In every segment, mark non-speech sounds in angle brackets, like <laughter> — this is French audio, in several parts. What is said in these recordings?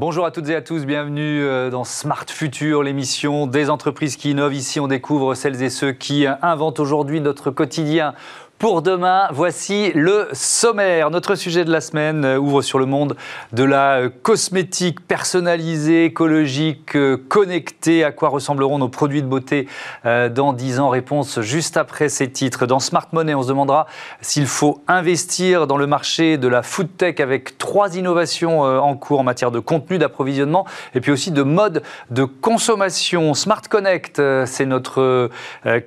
Bonjour à toutes et à tous, bienvenue euh, dans Smart Future, l'émission des entreprises qui innovent. Ici, on découvre celles et ceux qui inventent aujourd'hui notre quotidien pour demain. Voici le sommaire. Notre sujet de la semaine euh, ouvre sur le monde de la euh, cosmétique personnalisée, écologique, euh, connectée. À quoi ressembleront nos produits de beauté dans 10 ans? Réponse juste après ces titres. Dans Smart Money, on se demandera s'il faut investir dans le marché de la food tech avec trois innovations en cours en matière de contenu, d'approvisionnement et puis aussi de mode de consommation. Smart Connect, c'est notre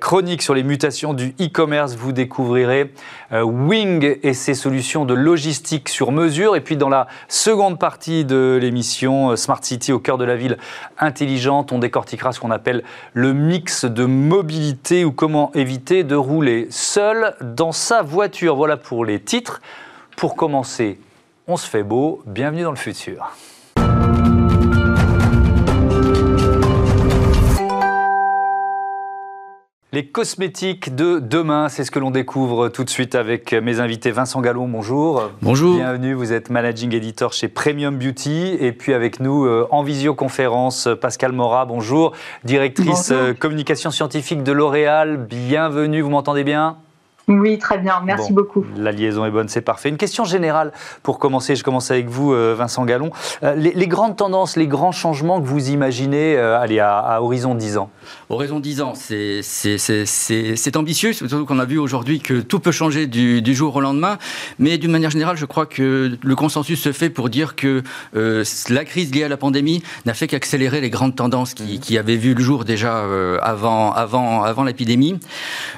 chronique sur les mutations du e-commerce. Vous découvrez euh, Wing et ses solutions de logistique sur mesure. Et puis dans la seconde partie de l'émission, euh, Smart City au cœur de la ville intelligente, on décortiquera ce qu'on appelle le mix de mobilité ou comment éviter de rouler seul dans sa voiture. Voilà pour les titres. Pour commencer, on se fait beau. Bienvenue dans le futur. Les cosmétiques de demain, c'est ce que l'on découvre tout de suite avec mes invités. Vincent Gallon, bonjour. Bonjour. Bienvenue, vous êtes managing editor chez Premium Beauty. Et puis avec nous euh, en visioconférence, Pascal Mora, bonjour. Directrice euh, communication scientifique de L'Oréal, bienvenue, vous m'entendez bien? Oui, très bien, merci beaucoup. La liaison est bonne, c'est parfait. Une question générale pour commencer, je commence avec vous, euh, Vincent Gallon. Euh, les, grandes tendances, les grands changements que vous imaginez euh, allez, à, horizon 10 ans? Horizon 10 ans, c'est ambitieux, surtout qu'on a vu aujourd'hui que tout peut changer du, jour au lendemain. Mais d'une manière générale, je crois que le consensus se fait pour dire que la crise liée à la pandémie n'a fait qu'accélérer les grandes tendances qui, qui, avaient vu le jour déjà avant, avant, avant l'épidémie.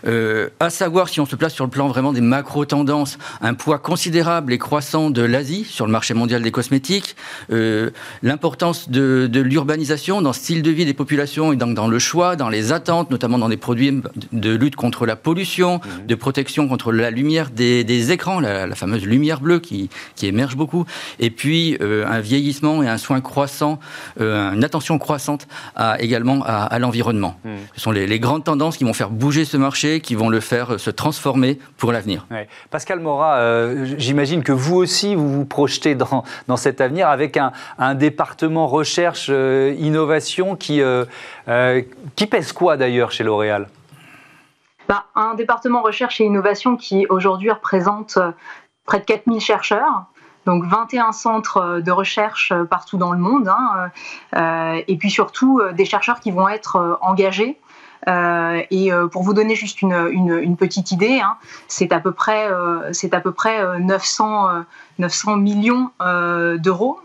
à savoir, si on se place sur le plan vraiment des macro-tendances, un poids considérable et croissant de l'Asie sur le marché mondial des cosmétiques, euh, l'importance de, l'urbanisation dans le style de vie des populations et donc dans le choix, dans les attentes, notamment dans des produits de lutte contre la pollution, mmh. de protection contre la lumière des, écrans, la, fameuse lumière bleue qui, émerge beaucoup, et puis euh, un vieillissement et un soin croissant, euh, une attention croissante à, également à, l'environnement. Mmh. Ce sont les, les grandes tendances qui vont faire bouger ce marché, qui vont le faire se transformer pour l'avenir. Pascal Mora, euh, j'imagine que vous aussi, vous vous projetez dans, dans cet avenir avec un, un département recherche, euh, innovation qui, euh, qui pèse quoi d'ailleurs chez L'Oréal? Bah, Un département recherche et innovation qui aujourd'hui représente près de 4000 chercheurs. Donc 21 centres de recherche partout dans le monde, hein, et puis surtout des chercheurs qui vont être engagés et euh, pour vous donner juste une, petite idée, hein, c'est à peu près, euh, c'est à peu près 900, 900 millions d'euros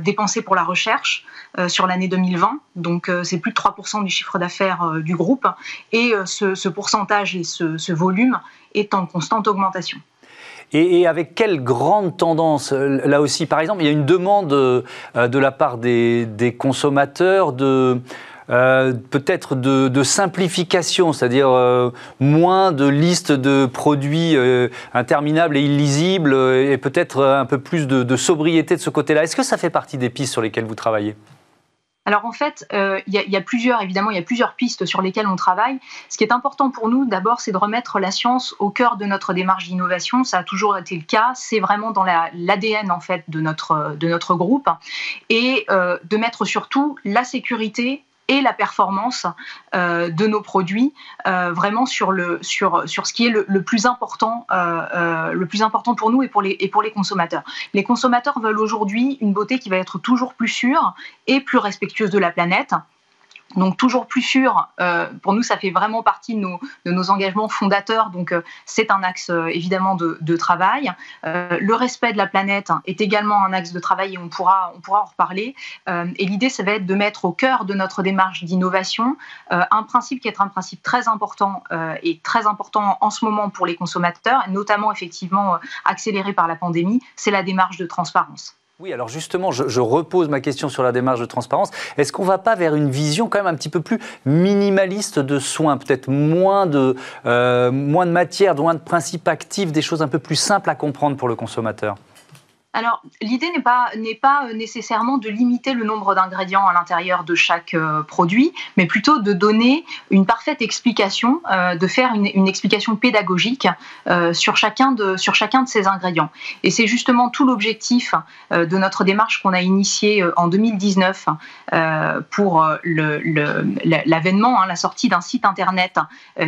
dépensés pour la recherche sur l'année 2020. Donc c'est plus de 3% du chiffre d'affaires du groupe. Et ce, pourcentage et ce, volume est en constante augmentation. Et, avec quelle grande tendance Là aussi, par exemple, il y a une demande de la part des consommateurs de euh, peut-être de, simplification, c'est-à-dire euh, moins de listes de produits euh, interminables et illisibles, et peut-être un peu plus de, sobriété de ce côté-là. Est-ce que ça fait partie des pistes sur lesquelles vous travaillez? Alors en fait, il y, a plusieurs, évidemment, il y a plusieurs pistes sur lesquelles on travaille. Ce qui est important pour nous, d'abord, c'est de remettre la science au cœur de notre démarche d'innovation. Ça a toujours été le cas. C'est vraiment dans l'ADN en fait de notre de notre groupe et de mettre surtout la sécurité et la performance euh, de nos produits euh, vraiment sur, ce qui est le, plus important, euh, plus important pour nous et pour les consommateurs. Les consommateurs veulent aujourd'hui une beauté qui va être toujours plus sûre et plus respectueuse de la planète. Donc toujours plus sûr, euh, pour nous ça fait vraiment partie de nos, engagements fondateurs, donc euh, c'est un axe euh, évidemment de, de travail. le respect de la planète est également un axe de travail et on pourra, on pourra en reparler. et l'idée ça va être de mettre au cœur de notre démarche d'innovation un principe qui est un principe très important et très important en ce moment pour les consommateurs, notamment effectivement accéléré par la pandémie, c'est la démarche de transparence. Oui, alors justement, je, repose ma question sur la démarche de transparence. Est-ce qu'on ne va pas vers une vision quand même un petit peu plus minimaliste de soins, peut-être moins de, euh, moins de matière, moins de principes actifs, des choses un peu plus simples à comprendre pour le consommateur? Alors, l'idée n'est pas, euh, nécessairement de limiter le nombre d'ingrédients à l'intérieur de chaque euh, produit, mais plutôt de donner une parfaite explication, euh, de faire une, explication pédagogique sur, chacun de, sur chacun de ces ingrédients. Et c'est justement tout l'objectif de notre démarche qu'on a initiée en 2019 pour l'avènement, hein, la sortie d'un site internet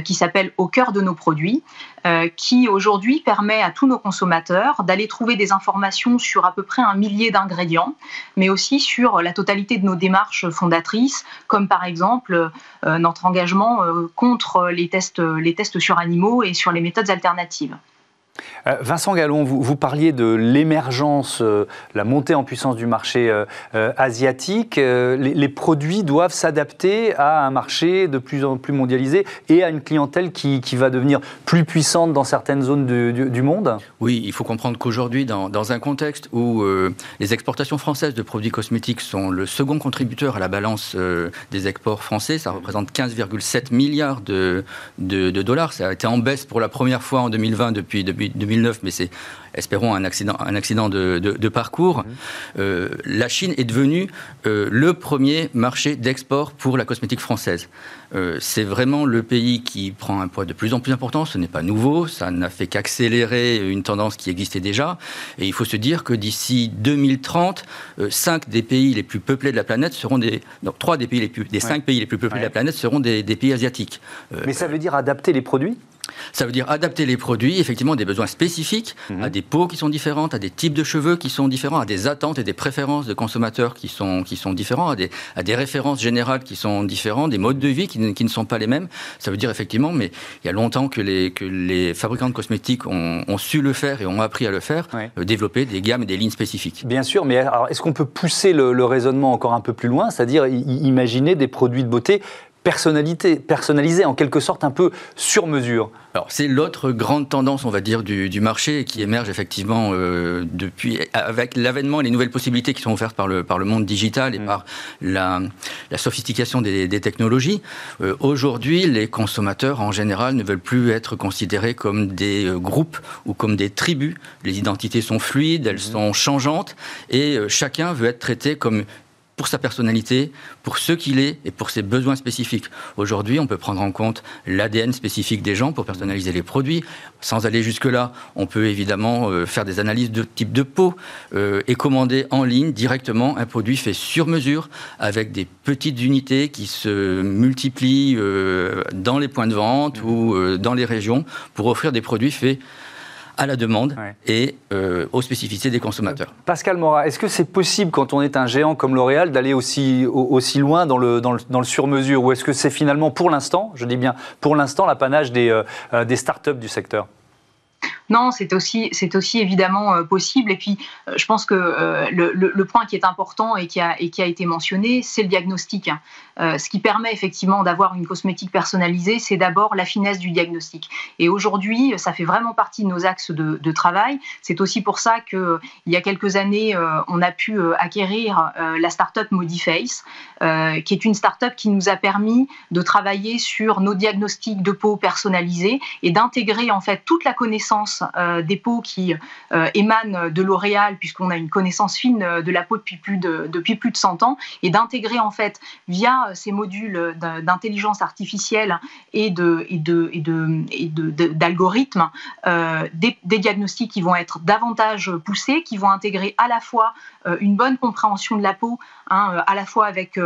qui s'appelle Au cœur de nos produits, qui aujourd'hui permet à tous nos consommateurs d'aller trouver des informations sur à peu près un millier d'ingrédients, mais aussi sur la totalité de nos démarches fondatrices, comme par exemple euh, notre engagement euh, contre les tests, les tests sur animaux et sur les méthodes alternatives. Euh, Vincent Gallon, vous, parliez de l'émergence, euh, la montée en puissance du marché euh, asiatique. Les, produits doivent s'adapter à un marché de plus en plus mondialisé et à une clientèle qui, va devenir plus puissante dans certaines zones du, monde? Oui, il faut comprendre qu'aujourd'hui, dans, un contexte où les exportations françaises de produits cosmétiques sont le second contributeur à la balance des exports français, ça représente 15,7 milliards de, dollars. Ça a été en baisse pour la première fois en 2020 depuis, depuis 2009, mais c'est, espérons, un accident, un accident de, parcours. Mmh. Euh, la Chine est devenue euh, le premier marché d'export pour la cosmétique française. Euh, c'est vraiment le pays qui prend un poids de plus en plus important. Ce n'est pas nouveau, ça n'a fait qu'accélérer une tendance qui existait déjà. Et il faut se dire que d'ici 2030, cinq des pays les plus peuplés de la planète seront des, trois des pays les plus, des cinq pays les plus peuplés de la planète seront des, des pays asiatiques. Mais ça veut dire adapter les produits? Ça veut dire adapter les produits, effectivement, des besoins spécifiques, mhm. à des peaux qui sont différentes, à des types de cheveux qui sont différents, à des attentes et des préférences de consommateurs qui sont, qui sont différents, à des, à des références générales qui sont différentes, des modes de vie qui, qui, ne sont pas les mêmes. Ça veut dire, effectivement, mais il y a longtemps que les, que les fabricants de cosmétiques ont, ont su le faire et ont appris à le faire, euh, développer des gammes et des lignes spécifiques. Bien sûr, mais est-ce qu'on peut pousser le, le raisonnement encore un peu plus loin, c'est-à-dire imaginer des produits de beauté personnalité, personnalisé, en quelque sorte un peu sur mesure. Alors c'est l'autre grande tendance, on va dire, du, marché qui émerge effectivement euh, depuis avec l'avènement et les nouvelles possibilités qui sont offertes par le par le monde digital et mm. par la, sophistication des, technologies. Euh, aujourd'hui, les consommateurs en général ne veulent plus être considérés comme des euh, groupes ou comme des tribus. Les identités sont fluides, elles mm. sont changeantes et chacun veut être traité comme pour sa personnalité, pour ce qu'il est et pour ses besoins spécifiques. Aujourd'hui, on peut prendre en compte l'ADN spécifique des gens pour personnaliser les produits. Sans aller jusque-là, on peut évidemment euh, faire des analyses de type de peau euh, et commander en ligne directement un produit fait sur mesure avec des petites unités qui se multiplient euh, dans les points de vente ou dans les régions pour offrir des produits faits à la demande et euh, aux spécificités des consommateurs. Pascal Mora, est-ce que c'est possible quand on est un géant comme L'Oréal d'aller aussi, aussi loin dans le, dans le, dans le sur-mesure? Ou est-ce que c'est finalement pour l'instant, je dis bien pour l'instant, l'apanage des, euh, euh, des startups du secteur? Non, c'est aussi, c'est aussi évidemment euh, possible. Et puis, euh, je pense que euh, le, point qui est important et qui a, et qui a été mentionné, c'est le diagnostic. Hein. ce qui permet effectivement d'avoir une cosmétique personnalisée, c'est d'abord la finesse du diagnostic. Et aujourd'hui, ça fait vraiment partie de nos axes de, travail. C'est aussi pour ça qu'il y a quelques années, on a pu acquérir la startup Modiface, qui est une startup qui nous a permis de travailler sur nos diagnostics de peau personnalisés et d'intégrer en fait toute la connaissance euh, des peaux qui euh, émanent de L'Oréal, puisqu'on a une connaissance fine euh, de la peau depuis plus de, depuis plus de 100 ans, et d'intégrer en fait via ces modules d'intelligence artificielle et de d'algorithmes des, diagnostics qui vont être davantage poussés, qui vont intégrer à la fois une bonne compréhension de la peau, hein, à la fois avec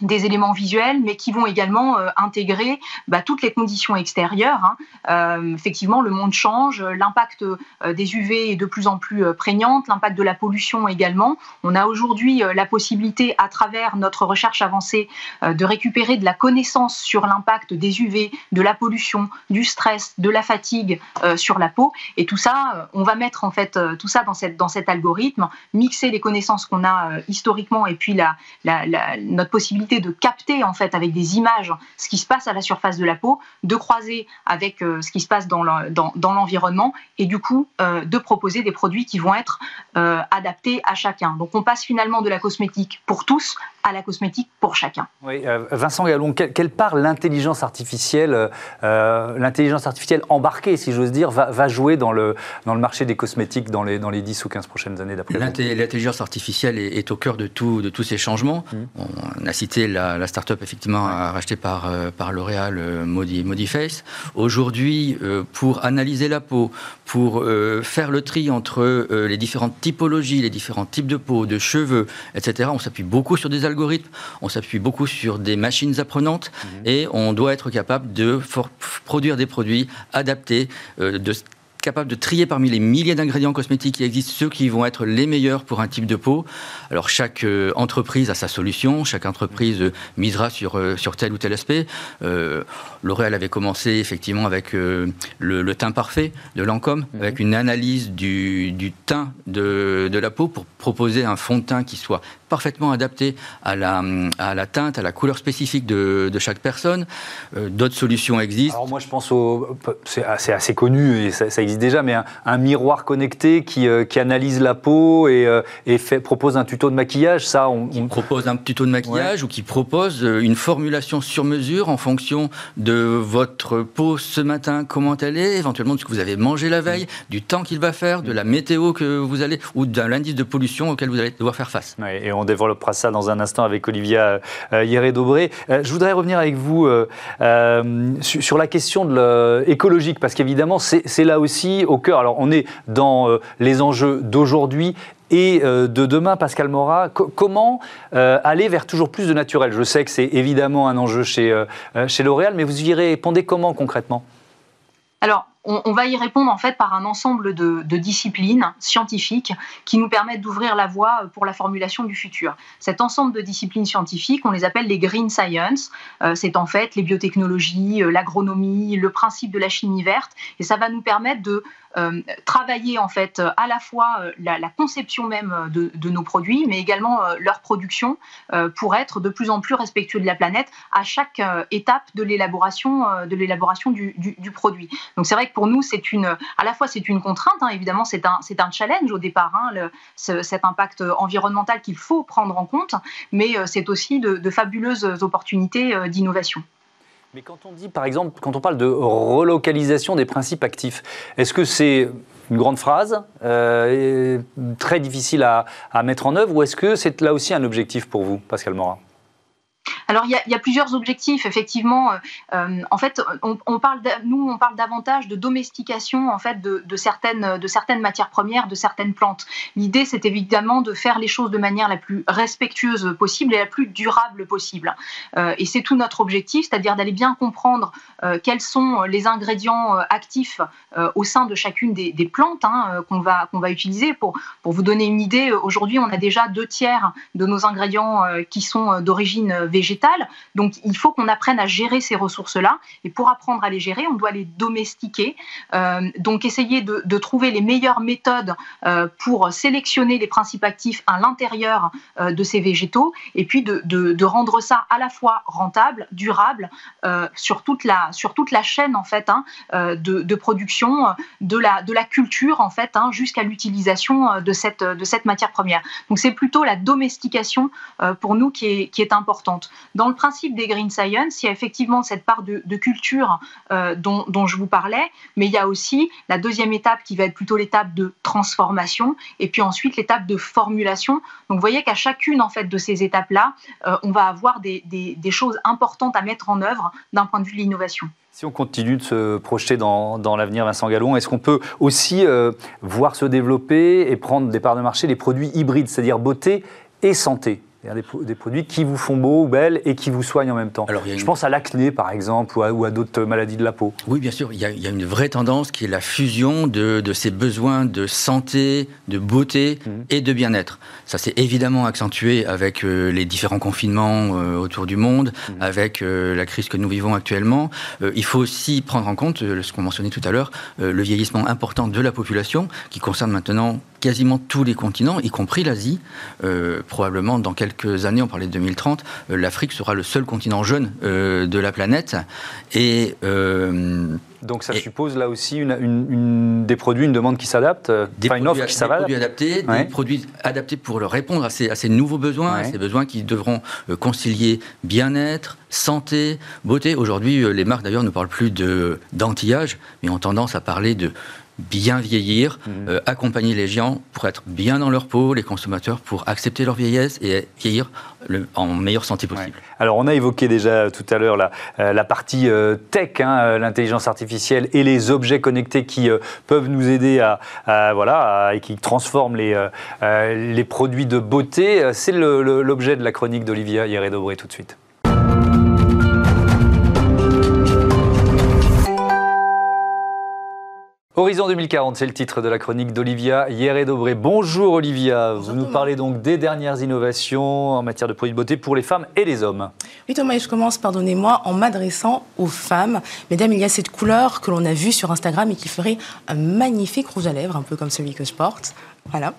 des éléments visuels, mais qui vont également euh, intégrer bah, toutes les conditions extérieures. Hein. Euh, effectivement, le monde change, l'impact euh, des UV est de plus en plus prégnante, l'impact de la pollution également. On a aujourd'hui la possibilité, à travers notre recherche avancée, de récupérer de la connaissance sur l'impact des UV, de la pollution, du stress, de la fatigue sur la peau. Et tout ça, on va mettre en fait tout ça dans, cette, dans cet algorithme, mixer les connaissances qu'on a historiquement et puis la, la, notre possibilité de capter en fait avec des images ce qui se passe à la surface de la peau, de croiser avec euh, ce qui se passe dans l'environnement et du coup euh, de proposer des produits qui vont être euh, adaptés à chacun. Donc on passe finalement de la cosmétique pour tous à la cosmétique pour chacun. Oui, Vincent Gallon, quelle, part l'intelligence artificielle, l'intelligence artificielle embarquée, si j'ose dire, va, jouer dans le, dans le marché des cosmétiques dans les, dans les 10 ou 15 prochaines années d'après L'intelligence artificielle est, au cœur de, tout, de tous ces changements. Mmh. On a cité la, la start-up effectivement rachetée par, par L'Oréal, Modi, Modiface. Aujourd'hui, pour analyser la peau, pour faire le tri entre les différentes typologies, les différents types de peau, de cheveux, etc. On s'appuie beaucoup sur des algorithmes, on s'appuie beaucoup sur des machines apprenantes mhm. et on doit être capable de produire des produits adaptés, euh, de capable de trier parmi les milliers d'ingrédients cosmétiques qui existent ceux qui vont être les meilleurs pour un type de peau. Alors chaque euh, entreprise a sa solution, chaque entreprise euh, misera sur, euh, sur tel ou tel aspect. L'Oréal avait commencé effectivement avec le, teint parfait de Lancôme, mhm. avec une analyse du, du teint de, de, la peau pour proposer un fond de teint qui soit parfaitement adapté à la, à la teinte, à la couleur spécifique de, de chaque personne. D'autres solutions existent. Alors moi je pense au... C'est assez, assez, connu et ça, ça existe déjà, mais un, miroir connecté qui, euh, qui, analyse la peau et, euh, et fait, propose un tuto de maquillage, ça on, propose un tuto de maquillage ou qui propose euh, une formulation sur mesure en fonction de votre peau ce matin, comment elle est, éventuellement de ce que vous avez mangé la veille, du temps qu'il va faire, de la météo que vous allez, ou de l'indice de pollution auquel vous allez devoir faire face. et on développera ça dans un instant avec Olivia Hieré-Dobré. je voudrais revenir avec vous sur, la question de écologique, parce qu'évidemment, c'est là aussi au cœur. Alors, on est dans euh, les enjeux d'aujourd'hui et euh, de demain, Pascal Mora, comment euh, aller vers toujours plus de naturel? Je sais que c'est évidemment un enjeu chez, chez L'Oréal, mais vous y répondez comment concrètement? Alors, on, va y répondre en fait par un ensemble de, disciplines scientifiques qui nous permettent d'ouvrir la voie pour la formulation du futur. Cet ensemble de disciplines scientifiques, on les appelle les green science. c'est en fait les biotechnologies, l'agronomie, le principe de la chimie verte, et ça va nous permettre de euh, travailler en fait à la fois euh, la, conception même de, nos produits, mais également euh, leur production pour être de plus en plus respectueux de la planète à chaque étape de l'élaboration de l'élaboration du, produit. Donc c'est vrai que pour nous c'est une à la fois c'est une contrainte, hein, évidemment c'est un c'est un challenge au départ, hein, cet impact environnemental qu'il faut prendre en compte, mais c'est aussi de fabuleuses opportunités d'innovation. Mais quand on dit, par exemple, quand on parle de relocalisation des principes actifs, est-ce que c'est une grande phrase, euh, très difficile à, à, mettre en œuvre, ou est-ce que c'est là aussi un objectif pour vous, Pascal Morin? Alors, il y, a, plusieurs objectifs, effectivement. Euh, euh, en fait, nous, on parle davantage de domestication en fait, de, certaines, matières premières, de certaines plantes. L'idée, c'est évidemment de faire les choses de manière la plus respectueuse possible et la plus durable possible. Euh, et c'est tout notre objectif, c'est-à-dire d'aller bien comprendre quels sont les ingrédients actifs au sein de chacune des, plantes hein, qu'on va, utiliser. Pour vous donner une idée, aujourd'hui, on a déjà deux tiers de nos ingrédients qui sont d'origine végétale. Donc il faut qu'on apprenne à gérer ces ressources-là. Et pour apprendre à les gérer, on doit les domestiquer. Euh, donc essayer de, trouver les meilleures méthodes euh, pour sélectionner les principes actifs à l'intérieur euh, de ces végétaux et puis de, rendre ça à la fois rentable, durable sur, toute la, sur toute la chaîne en fait hein, de, production de la, de la culture en fait hein, jusqu'à l'utilisation de cette, de cette matière première. Donc c'est plutôt la domestication pour nous qui est, qui est importante. Dans le principe des Green Science, il y a effectivement cette part de, culture euh, dont, je vous parlais, mais il y a aussi la deuxième étape qui va être plutôt l'étape de transformation et puis ensuite l'étape de formulation. Donc vous voyez qu'à chacune en fait de ces étapes-là, euh, on va avoir des, choses importantes à mettre en œuvre d'un point de vue de l'innovation. Si on continue de se projeter dans, l'avenir, Vincent Gallon, est-ce qu'on peut aussi euh, voir se développer et prendre des parts de marché les produits hybrides, c'est-à-dire beauté et santé? Des, des, produits qui vous font beau ou belle et qui vous soignent en même temps. Je pense à l'acné, par exemple, ou à, d'autres maladies de la peau. Oui, bien sûr. Il y, a, une vraie tendance qui est la fusion de, ces besoins de santé, de beauté mhm. et de bien-être. Ça s'est évidemment accentué avec euh, les différents confinements euh, autour du monde, mhm. avec euh, la crise que nous vivons actuellement. il faut aussi prendre en compte, ce qu'on mentionnait tout à l'heure, le vieillissement important de la population, qui concerne maintenant quasiment tous les continents, y compris l'Asie, probablement dans quelques années, on parlait de 2030, l'Afrique sera le seul continent jeune de la planète. Et donc ça suppose là aussi une, des produits, une demande qui s'adapte, des une offre qui s'adapte. Des produits adaptés, des produits adaptés pour répondre à ces, à ces nouveaux besoins, à ces besoins qui devront euh, concilier bien-être, santé, beauté. Aujourd'hui, euh, les marques d'ailleurs ne parlent plus d'anti-âge, mais ont tendance à parler de bien vieillir, mhm. euh, accompagner les gens pour être bien dans leur peau, les consommateurs pour accepter leur vieillesse et vieillir en meilleure santé possible. Alors on a évoqué déjà tout à l'heure la, euh, la, partie euh, tech, hein, l'intelligence artificielle et les objets connectés qui peuvent nous aider à, voilà et qui transforment les, les produits de beauté. C'est l'objet de la chronique d'Olivia Hieré-Dobré tout de suite. Horizon 2040, c'est le titre de la chronique d'Olivia Hieré-Dobré. Bonjour Olivia, vous nous parlez donc des dernières innovations en matière de produits de beauté pour les femmes et les hommes. Oui Thomas, je commence, pardonnez-moi, en m'adressant aux femmes. Mesdames, il y a cette couleur que l'on a vue sur Instagram et qui ferait un magnifique rouge à lèvres, un peu comme celui que je porte. Voilà.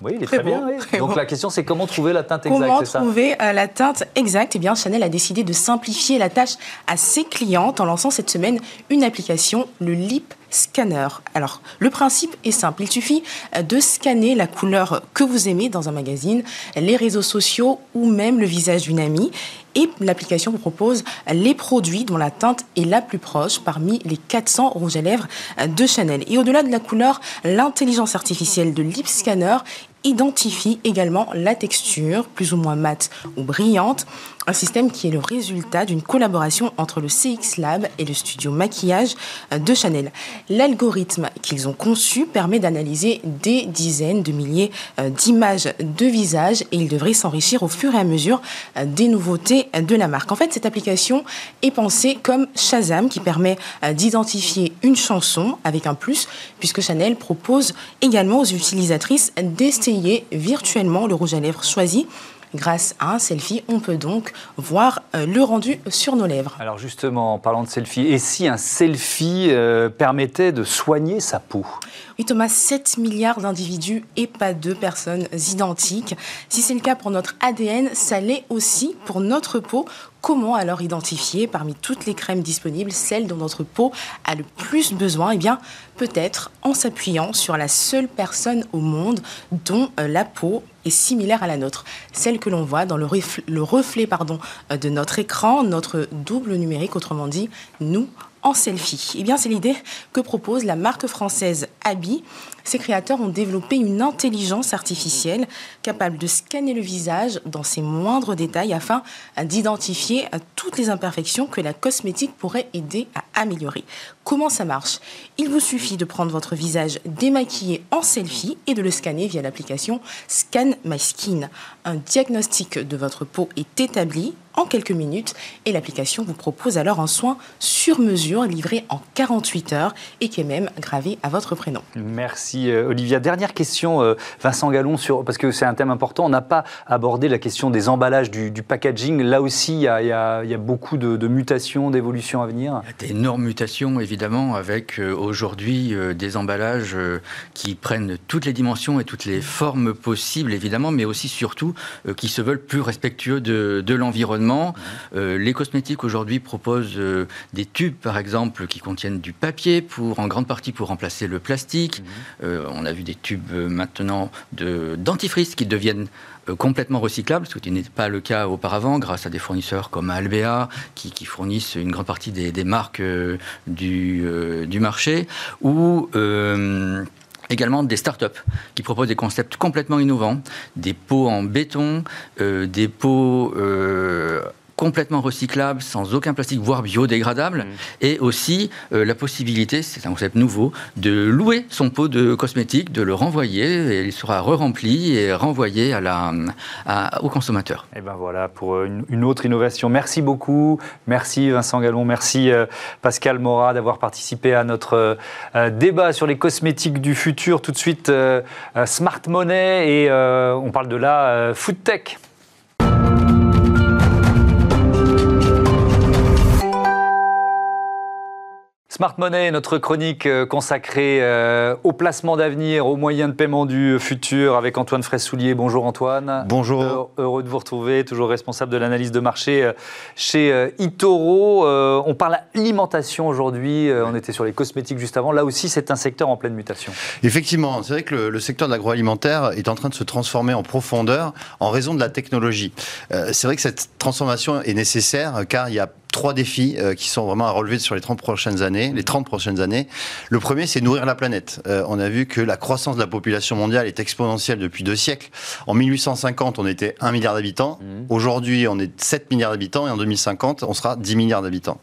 Oui, il est très, bien. Donc la question, c'est comment trouver la teinte exacte Comment trouver euh, la teinte exacte? Eh bien, Chanel a décidé de simplifier la tâche à ses clientes en lançant cette semaine une application, le Lip Scanner. Alors, le principe est simple. Il suffit euh, de scanner la couleur que vous aimez dans un magazine, les réseaux sociaux ou même le visage d'une amie. Et l'application vous propose les produits dont la teinte est la plus proche parmi les 400 rouges à lèvres euh, de Chanel. Et au-delà de la couleur, l'intelligence artificielle de Lip Scanner identifie également la texture, plus ou moins mate ou brillante, un système qui est le résultat d'une collaboration entre le CX Lab et le studio maquillage de Chanel. L'algorithme qu'ils ont conçu permet d'analyser des dizaines de milliers euh, d'images de visage et il devrait s'enrichir au fur et à mesure euh, des nouveautés de la marque. En fait, cette application est pensée comme Shazam qui permet euh, d'identifier une chanson avec un plus puisque Chanel propose également aux utilisatrices d'essayer virtuellement le rouge à lèvres choisi Grâce à un selfie, on peut donc voir euh, le rendu sur nos lèvres. Alors justement, en parlant de selfie, et si un selfie euh, permettait de soigner sa peau? Oui Thomas, 7 milliards d'individus et pas deux personnes identiques. Si c'est le cas pour notre ADN, ça l'est aussi pour notre peau. Comment alors identifier parmi toutes les crèmes disponibles celle dont notre peau a le plus besoin? Eh bien, peut-être en s'appuyant sur la seule personne au monde dont euh, la peau similaire à la nôtre, celle que l'on voit dans le reflet, le reflet pardon, euh, de notre écran, notre double numérique, autrement dit, nous en selfie. Eh bien, c'est l'idée que propose la marque française Abi. Ses créateurs ont développé une intelligence artificielle capable de scanner le visage dans ses moindres détails afin d'identifier toutes les imperfections que la cosmétique pourrait aider à améliorer. Comment ça marche? Il vous suffit de prendre votre visage démaquillé en selfie et de le scanner via l'application Scan My Skin. Un diagnostic de votre peau est établi en quelques minutes et l'application vous propose alors un soin sur mesure livré en 48 heures et qui est même gravé à votre prénom. Merci euh, Olivia. Dernière question, euh, Vincent Gallon, sur, parce que c'est un thème important. On n'a pas abordé la question des emballages, du, packaging. Là aussi, il y a, beaucoup de, mutations, d'évolutions à venir. Il y a d'énormes mutations, évidemment, avec euh, aujourd'hui des emballages qui prennent toutes les dimensions et toutes les formes possibles, évidemment, mais aussi surtout qui se veulent plus respectueux de l'environnement euh, les cosmétiques aujourd'hui proposent euh, des tubes, par exemple, qui contiennent du papier, pour, en grande partie pour remplacer le plastique. Mhm. Euh, on a vu des tubes maintenant de dentifrice qui deviennent complètement recyclables, ce qui n'était pas le cas auparavant, grâce à des fournisseurs comme Albea, qui, fournissent une grande partie des, marques du, du, marché, ou également des startups qui proposent des concepts complètement innovants, des pots en béton, euh, des pots euh, complètement recyclable, sans aucun plastique, voire biodégradable, mmh. et aussi euh, la possibilité, c'est un concept nouveau, de louer son pot de cosmétique, de le renvoyer, et il sera re-rempli et renvoyé à la, au consommateur. Et ben voilà pour euh, une, autre innovation. Merci beaucoup, merci Vincent Gallon, merci euh, Pascal Mora d'avoir participé à notre débat sur les cosmétiques du futur. Tout de suite, Smart Money et on parle de la food tech. Smart Money, notre chronique euh, consacrée euh, au placement d'avenir, aux moyens de paiement du futur avec Antoine Fraissoulier. Bonjour Antoine. Bonjour. Heureux de vous retrouver, toujours responsable de l'analyse de marché euh, chez Itoro. On parle alimentation aujourd'hui, on était sur les cosmétiques juste avant. Là aussi, c'est un secteur en pleine mutation. Effectivement, c'est vrai que le, le secteur de l'agroalimentaire est en train de se transformer en profondeur en raison de la technologie. C'est vrai que cette transformation est nécessaire car il y a trois défis euh, qui sont vraiment à relever sur les 30 prochaines années, les 30 prochaines années. Le premier, c'est nourrir la planète. Euh, on a vu que la croissance de la population mondiale est exponentielle depuis deux siècles. En 1850, on était 1 milliard d'habitants. Mmh. Aujourd'hui, on est 7 milliards d'habitants et en 2050, on sera 10 milliards d'habitants.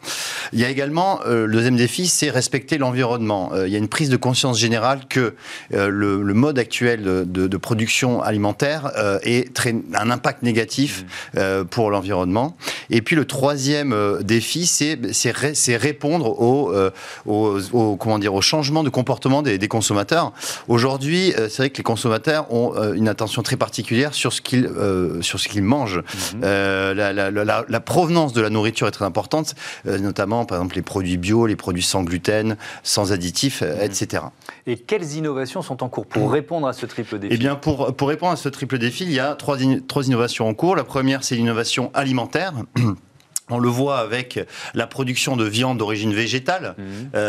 Il y a également, euh, le deuxième défi, c'est respecter l'environnement. il y a une prise de conscience générale que le, mode actuel de, production alimentaire est très, un impact négatif mmh. pour l'environnement. Et puis le troisième défi, c'est répondre euh, au, au, comment dire, au changement de comportement des, consommateurs. Aujourd'hui, euh, c'est vrai que les consommateurs ont euh, une attention très particulière sur ce qu'ils sur ce qu'ils mangent. Mhm. la, la, la, provenance de la nourriture est très importante, notamment par exemple les produits bio, les produits sans gluten, sans additifs, mhm. etc. Et quelles innovations sont en cours pour répondre à ce triple défi? Eh bien, pour, pour répondre à ce triple défi, il y a trois, trois innovations en cours. La première, c'est l'innovation alimentaire. <clears throat> On le voit avec la production de viande d'origine végétale. Mhm. Euh,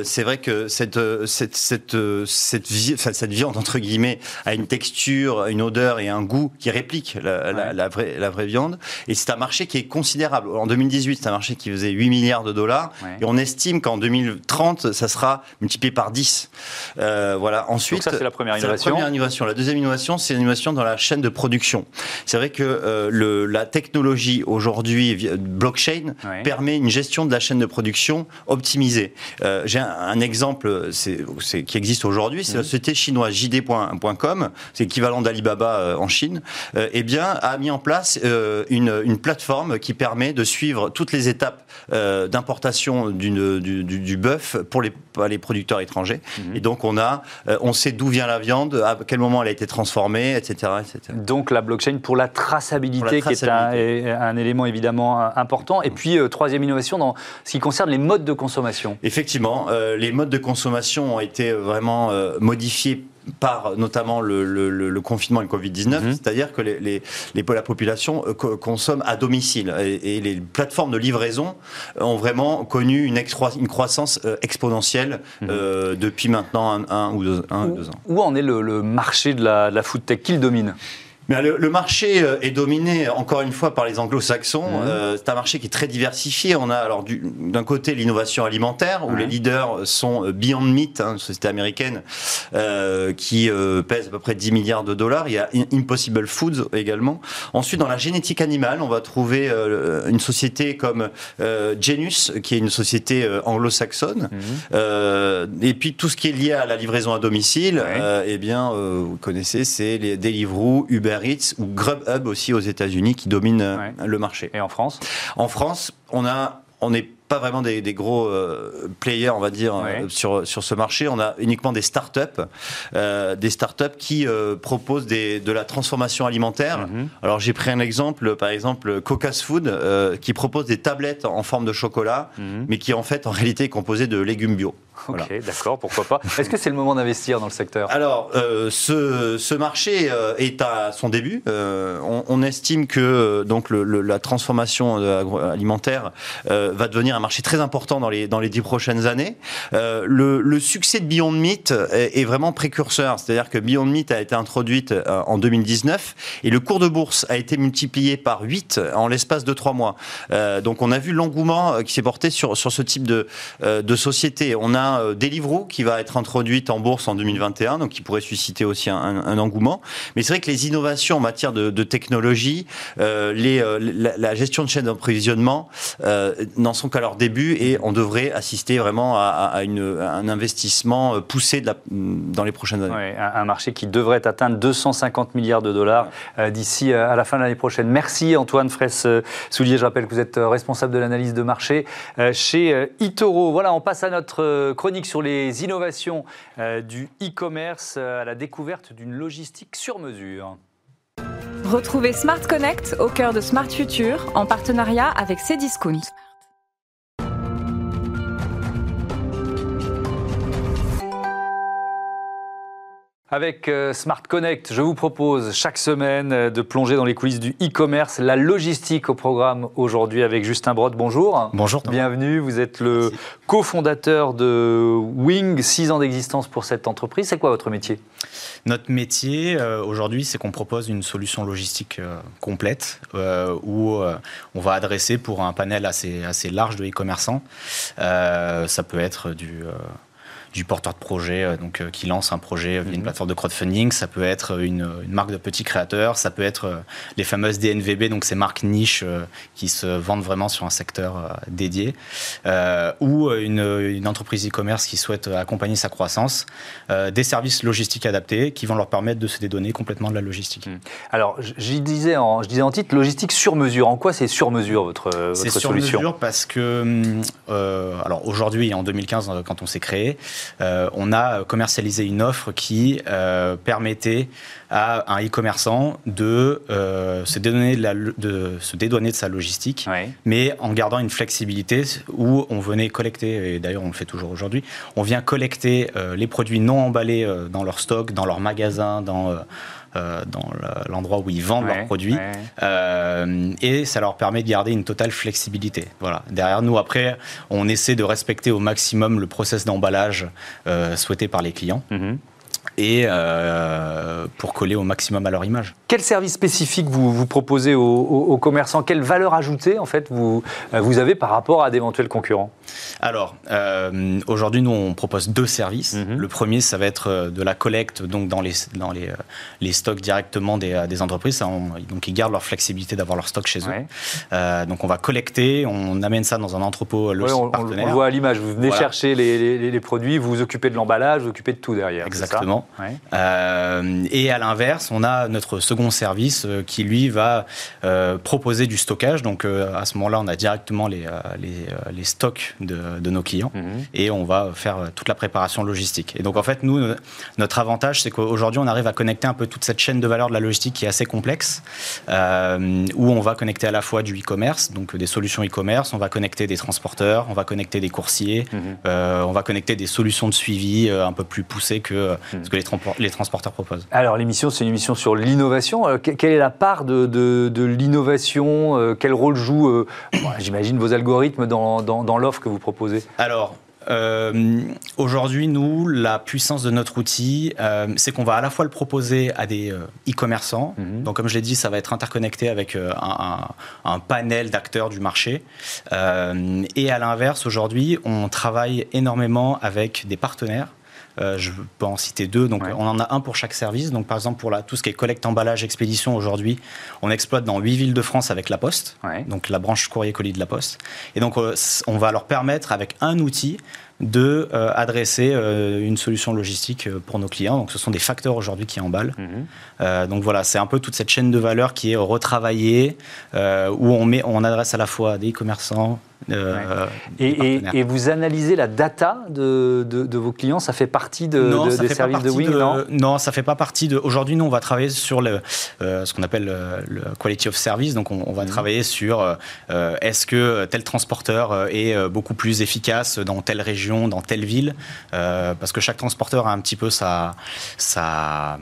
euh, c'est vrai que cette, cette, cette, cette, cette, viande, entre guillemets, a une texture, une odeur et un goût qui répliquent la, la, vraie, la vraie viande. Et c'est un marché qui est considérable. En 2018, c'est un marché qui faisait 8 milliards de dollars. Et on estime qu'en 2030, ça sera multiplié par 10. Euh, voilà. Ensuite, ça, c'est la première innovation. La première innovation. La deuxième innovation, c'est l'innovation dans la chaîne de production. C'est vrai que euh, le, la technologie aujourd'hui blockchain permet une gestion de la chaîne de production optimisée. Euh, j'ai un, exemple qui existe aujourd'hui, c'est la société chinoise JD.com, c'est l'équivalent d'Alibaba euh, en Chine, euh, eh bien, a mis en place une, une, plateforme qui permet de suivre toutes les étapes d'importation du, du, bœuf pour les, les producteurs étrangers. Mhm. Et donc, on, a, on sait d'où vient la viande, à quel moment elle a été transformée, etc. etc. Donc, la blockchain pour la traçabilité, qui est un, un élément évidemment important. Et puis, euh, troisième innovation dans ce qui concerne les modes de consommation. Effectivement, euh, les modes de consommation ont été vraiment euh, modifiés par notamment le, confinement et le Covid-19, mhm. c'est-à-dire que les, les, la population consomme à domicile et, les plateformes de livraison ont vraiment connu une, une croissance exponentielle mhm. depuis maintenant un, ou, deux, un, où, deux, ans. Où en est le, marché de la, de la food tech Qui le domine? Le, marché euh, est dominé encore une fois par les anglo-saxons. Mmh. Euh, c'est un marché qui est très diversifié. On a alors d'un côté l'innovation alimentaire où les leaders sont euh, Beyond Meat, hein, une société américaine qui pèse à peu près 10 milliards de dollars. Il y a Impossible Foods également. Ensuite, dans la génétique animale, on va trouver une société comme Genus, qui est une société anglo-saxonne. Mmh. et puis tout ce qui est lié à la livraison à domicile, eh bien, vous connaissez, c'est les Deliveroo, Uber ou Grubhub aussi aux États-Unis qui dominent euh, le marché. Et en France? En France, on a on n'est pas vraiment des, gros euh, players, on va dire, euh, sur, sur ce marché. On a uniquement des startups, euh, des startups qui proposent des, de la transformation alimentaire. Mhm. Alors j'ai pris un exemple, par exemple Cocas Food, qui propose des tablettes en forme de chocolat, mhm. mais qui en fait en réalité est composé de légumes bio. Ok, d'accord, pourquoi pas. <laughs> Est-ce que c'est le moment d'investir dans le secteur? Alors, euh, ce, ce, marché euh, est à son début. Euh, on, on, estime que donc le, le, la transformation alimentaire va devenir un marché très important dans les dans les dix prochaines années. Le, le, succès de Beyond Meat est, est vraiment précurseur, c'est-à-dire que Beyond Meat a été introduite en 2019 et le cours de bourse a été multiplié par 8 en l'espace de trois mois. donc, on a vu l'engouement qui s'est porté sur sur ce type de de société. On a euh, Deliveroo qui va être introduite en bourse en 2021, donc qui pourrait susciter aussi un, engouement. Mais c'est vrai que les innovations en matière de, technologie, euh, euh, la, gestion de chaîne d'approvisionnement n'en sont qu'à leur début et on devrait assister vraiment à, un investissement poussé dans les prochaines années. un, marché qui devrait atteindre 250 milliards de dollars d'ici à la fin de l'année prochaine. Merci Antoine Fraisse-Soulier. Je rappelle que vous êtes responsable de l'analyse de marché chez Itoro. Voilà, on passe à notre chronique sur les innovations euh, du e-commerce euh, à la découverte d'une logistique sur mesure. Retrouvez Smart Connect au cœur de Smart Future en partenariat avec Cdiscount. Avec euh, Smart Connect, je vous propose chaque semaine euh, de plonger dans les coulisses du e-commerce, la logistique au programme aujourd'hui avec Justin Brod. Bonjour. Bonjour. Bienvenue. Vous êtes le cofondateur de Wing, 6 ans d'existence pour cette entreprise. C'est quoi votre métier? Notre métier euh, aujourd'hui, c'est qu'on propose une solution logistique complète où on va adresser pour un panel assez, assez large de e-commerçants. ça peut être du du porteur de projet euh, donc, euh, qui lance un projet via une mhm. plateforme de crowdfunding. Ça peut être une, marque de petits créateurs. Ça peut être euh, les fameuses DNVB, donc ces marques niches qui se vendent vraiment sur un secteur dédié. ou une, entreprise e-commerce qui souhaite accompagner sa croissance. des services logistiques adaptés qui vont leur permettre de se dédonner complètement de la logistique. Mhm. Alors, je disais, en, je disais en titre, logistique sur mesure. En quoi c'est sur mesure votre, votre solution C'est sur mesure parce que, alors aujourd'hui, en 2015, quand on s'est créé, euh, on a commercialisé une offre qui euh, permettait à un e-commerçant de, euh, se dédouaner de, se dédouaner de sa logistique, mais en gardant une flexibilité où on venait collecter, et d'ailleurs on le fait toujours aujourd'hui, on vient collecter les produits non emballés dans leur stock, dans leur magasin, dans euh, dans l'endroit où ils vendent leurs produits. Euh, et ça leur permet de garder une totale flexibilité. Voilà. Derrière nous, après, on essaie de respecter au maximum le process d'emballage euh, souhaité par les clients. Mhm et euh, pour coller au maximum à leur image. Quel service spécifique vous, vous proposez aux, commerçants? Quelle valeur ajoutée en fait vous, euh, vous avez par rapport à d'éventuels concurrents? Alors euh, aujourd'hui nous on propose deux services. Mhm. Le premier ça va être de la collecte donc dans les, dans les, les stocks directement des, des entreprises. donc ils gardent leur flexibilité d'avoir leur stock chez eux. donc on va collecter, on amène ça dans un entrepôt logistique on, partenaire. On le voit à l'image, vous venez chercher les, les, les, produits, vous vous occupez de l'emballage, vous vous occupez de tout derrière. Exactement. Euh, et à l'inverse, on a notre second service euh, qui, lui, va euh, proposer du stockage. Donc, à ce moment-là, on a directement les, les, stocks de, nos clients mhm. et on va faire toute la préparation logistique. Et donc, en fait, nous, notre avantage, c'est qu'aujourd'hui, on arrive à connecter un peu toute cette chaîne de valeur de la logistique qui est assez complexe, où on va connecter à la fois du e-commerce, donc des solutions e-commerce, on va connecter des transporteurs, on va connecter des coursiers, mhm. on va connecter des solutions de suivi un peu plus poussées que mhm que les, les transporteurs proposent. Alors l'émission, c'est une émission sur l'innovation. Euh, quelle est la part de, l'innovation euh, Quel rôle jouent, euh, j'imagine, vos algorithmes dans, dans, l'offre que vous proposez? Alors, aujourd'hui, nous, la puissance de notre outil, c'est qu'on va à la fois le proposer à des e-commerçants. Mhm. Donc, comme je l'ai dit, ça va être interconnecté avec un, un, panel d'acteurs du marché. et à l'inverse, aujourd'hui, on travaille énormément avec des partenaires euh, je peux en citer deux. Donc, on en a un pour chaque service. Donc, par exemple, pour la, tout ce qui est collecte, emballage, expédition, aujourd'hui, on exploite dans huit villes de France avec La Poste, donc la branche courrier-colis de La Poste. Et donc, euh, on va leur permettre, avec un outil, de euh, adresser une solution logistique pour nos clients. Donc, ce sont des facteurs aujourd'hui qui emballent. Mhm. donc voilà, c'est un peu toute cette chaîne de valeur qui est retravaillée, où on met, on adresse à la fois des commerçants, euh, et, vous analysez la data de, de, vos clients? Ça fait partie de, des services de Wing non, non ça fait pas partie de. Aujourd'hui, nous, on va travailler sur le, euh, ce qu'on appelle le, quality of service. Donc, on, va mhm. travailler sur euh, est-ce que tel transporteur est beaucoup plus efficace dans telle région, dans telle ville Parce que chaque transporteur a un petit peu sa. sa,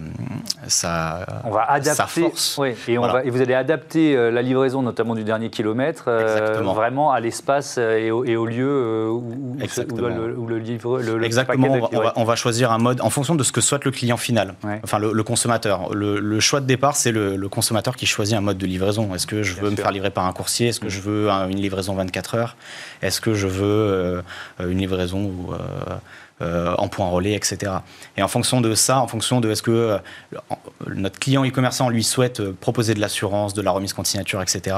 sa on va adapter. force. Oui, et, on va, et vous allez adapter la livraison, notamment du dernier kilomètre, vraiment à l'espace euh, et au, et au lieu euh, où, où, le, livre. Le, Exactement, on va, choisir un mode en fonction de ce que souhaite le client final, enfin le, consommateur. Le, choix de départ, c'est le, consommateur qui choisit un mode de livraison. Est-ce que je veux me faire livrer par un coursier? Est-ce que mm. je veux une livraison 24 heures? Est-ce que je veux euh, une livraison où, euh, en point relais, etc. Et en fonction de ça, en fonction de est-ce que euh, notre client e-commerçant lui souhaite euh, proposer de l'assurance, de la remise contre signature, etc.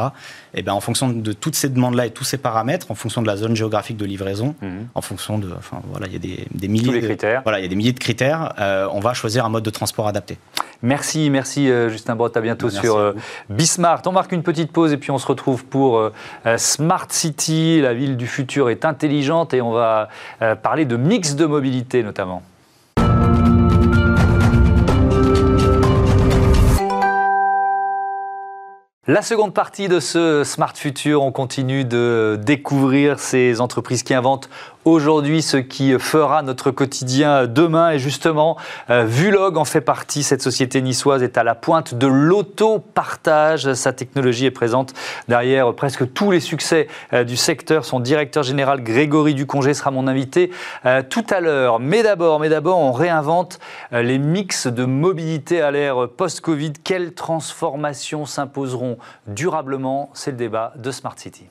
Et bien en fonction de toutes ces demandes-là et tous ces paramètres, en fonction de la zone géographique de livraison, mhm. en fonction de, enfin voilà, il y a des, des milliers de critères. Voilà, il y a des milliers de critères. on va choisir un mode de transport adapté. Merci, merci Justin Brott. À bientôt sur Bismart. On marque une petite pause et puis on se retrouve pour Smart City. La ville du futur est intelligente et on va parler de mix de mobilité notamment. La seconde partie de ce Smart Future, on continue de découvrir ces entreprises qui inventent aujourd'hui, ce qui fera notre quotidien demain. Et justement, euh, Vulog en fait partie. Cette société niçoise est à la pointe de l'auto-partage. Sa technologie est présente derrière presque tous les succès euh, du secteur. Son directeur général, Grégory Ducongé, sera mon invité euh, tout à l'heure. Mais d'abord, mais d'abord, on réinvente les mix de mobilité à l'ère post-Covid. Quelles transformations s'imposeront durablement? C'est le débat de Smart City.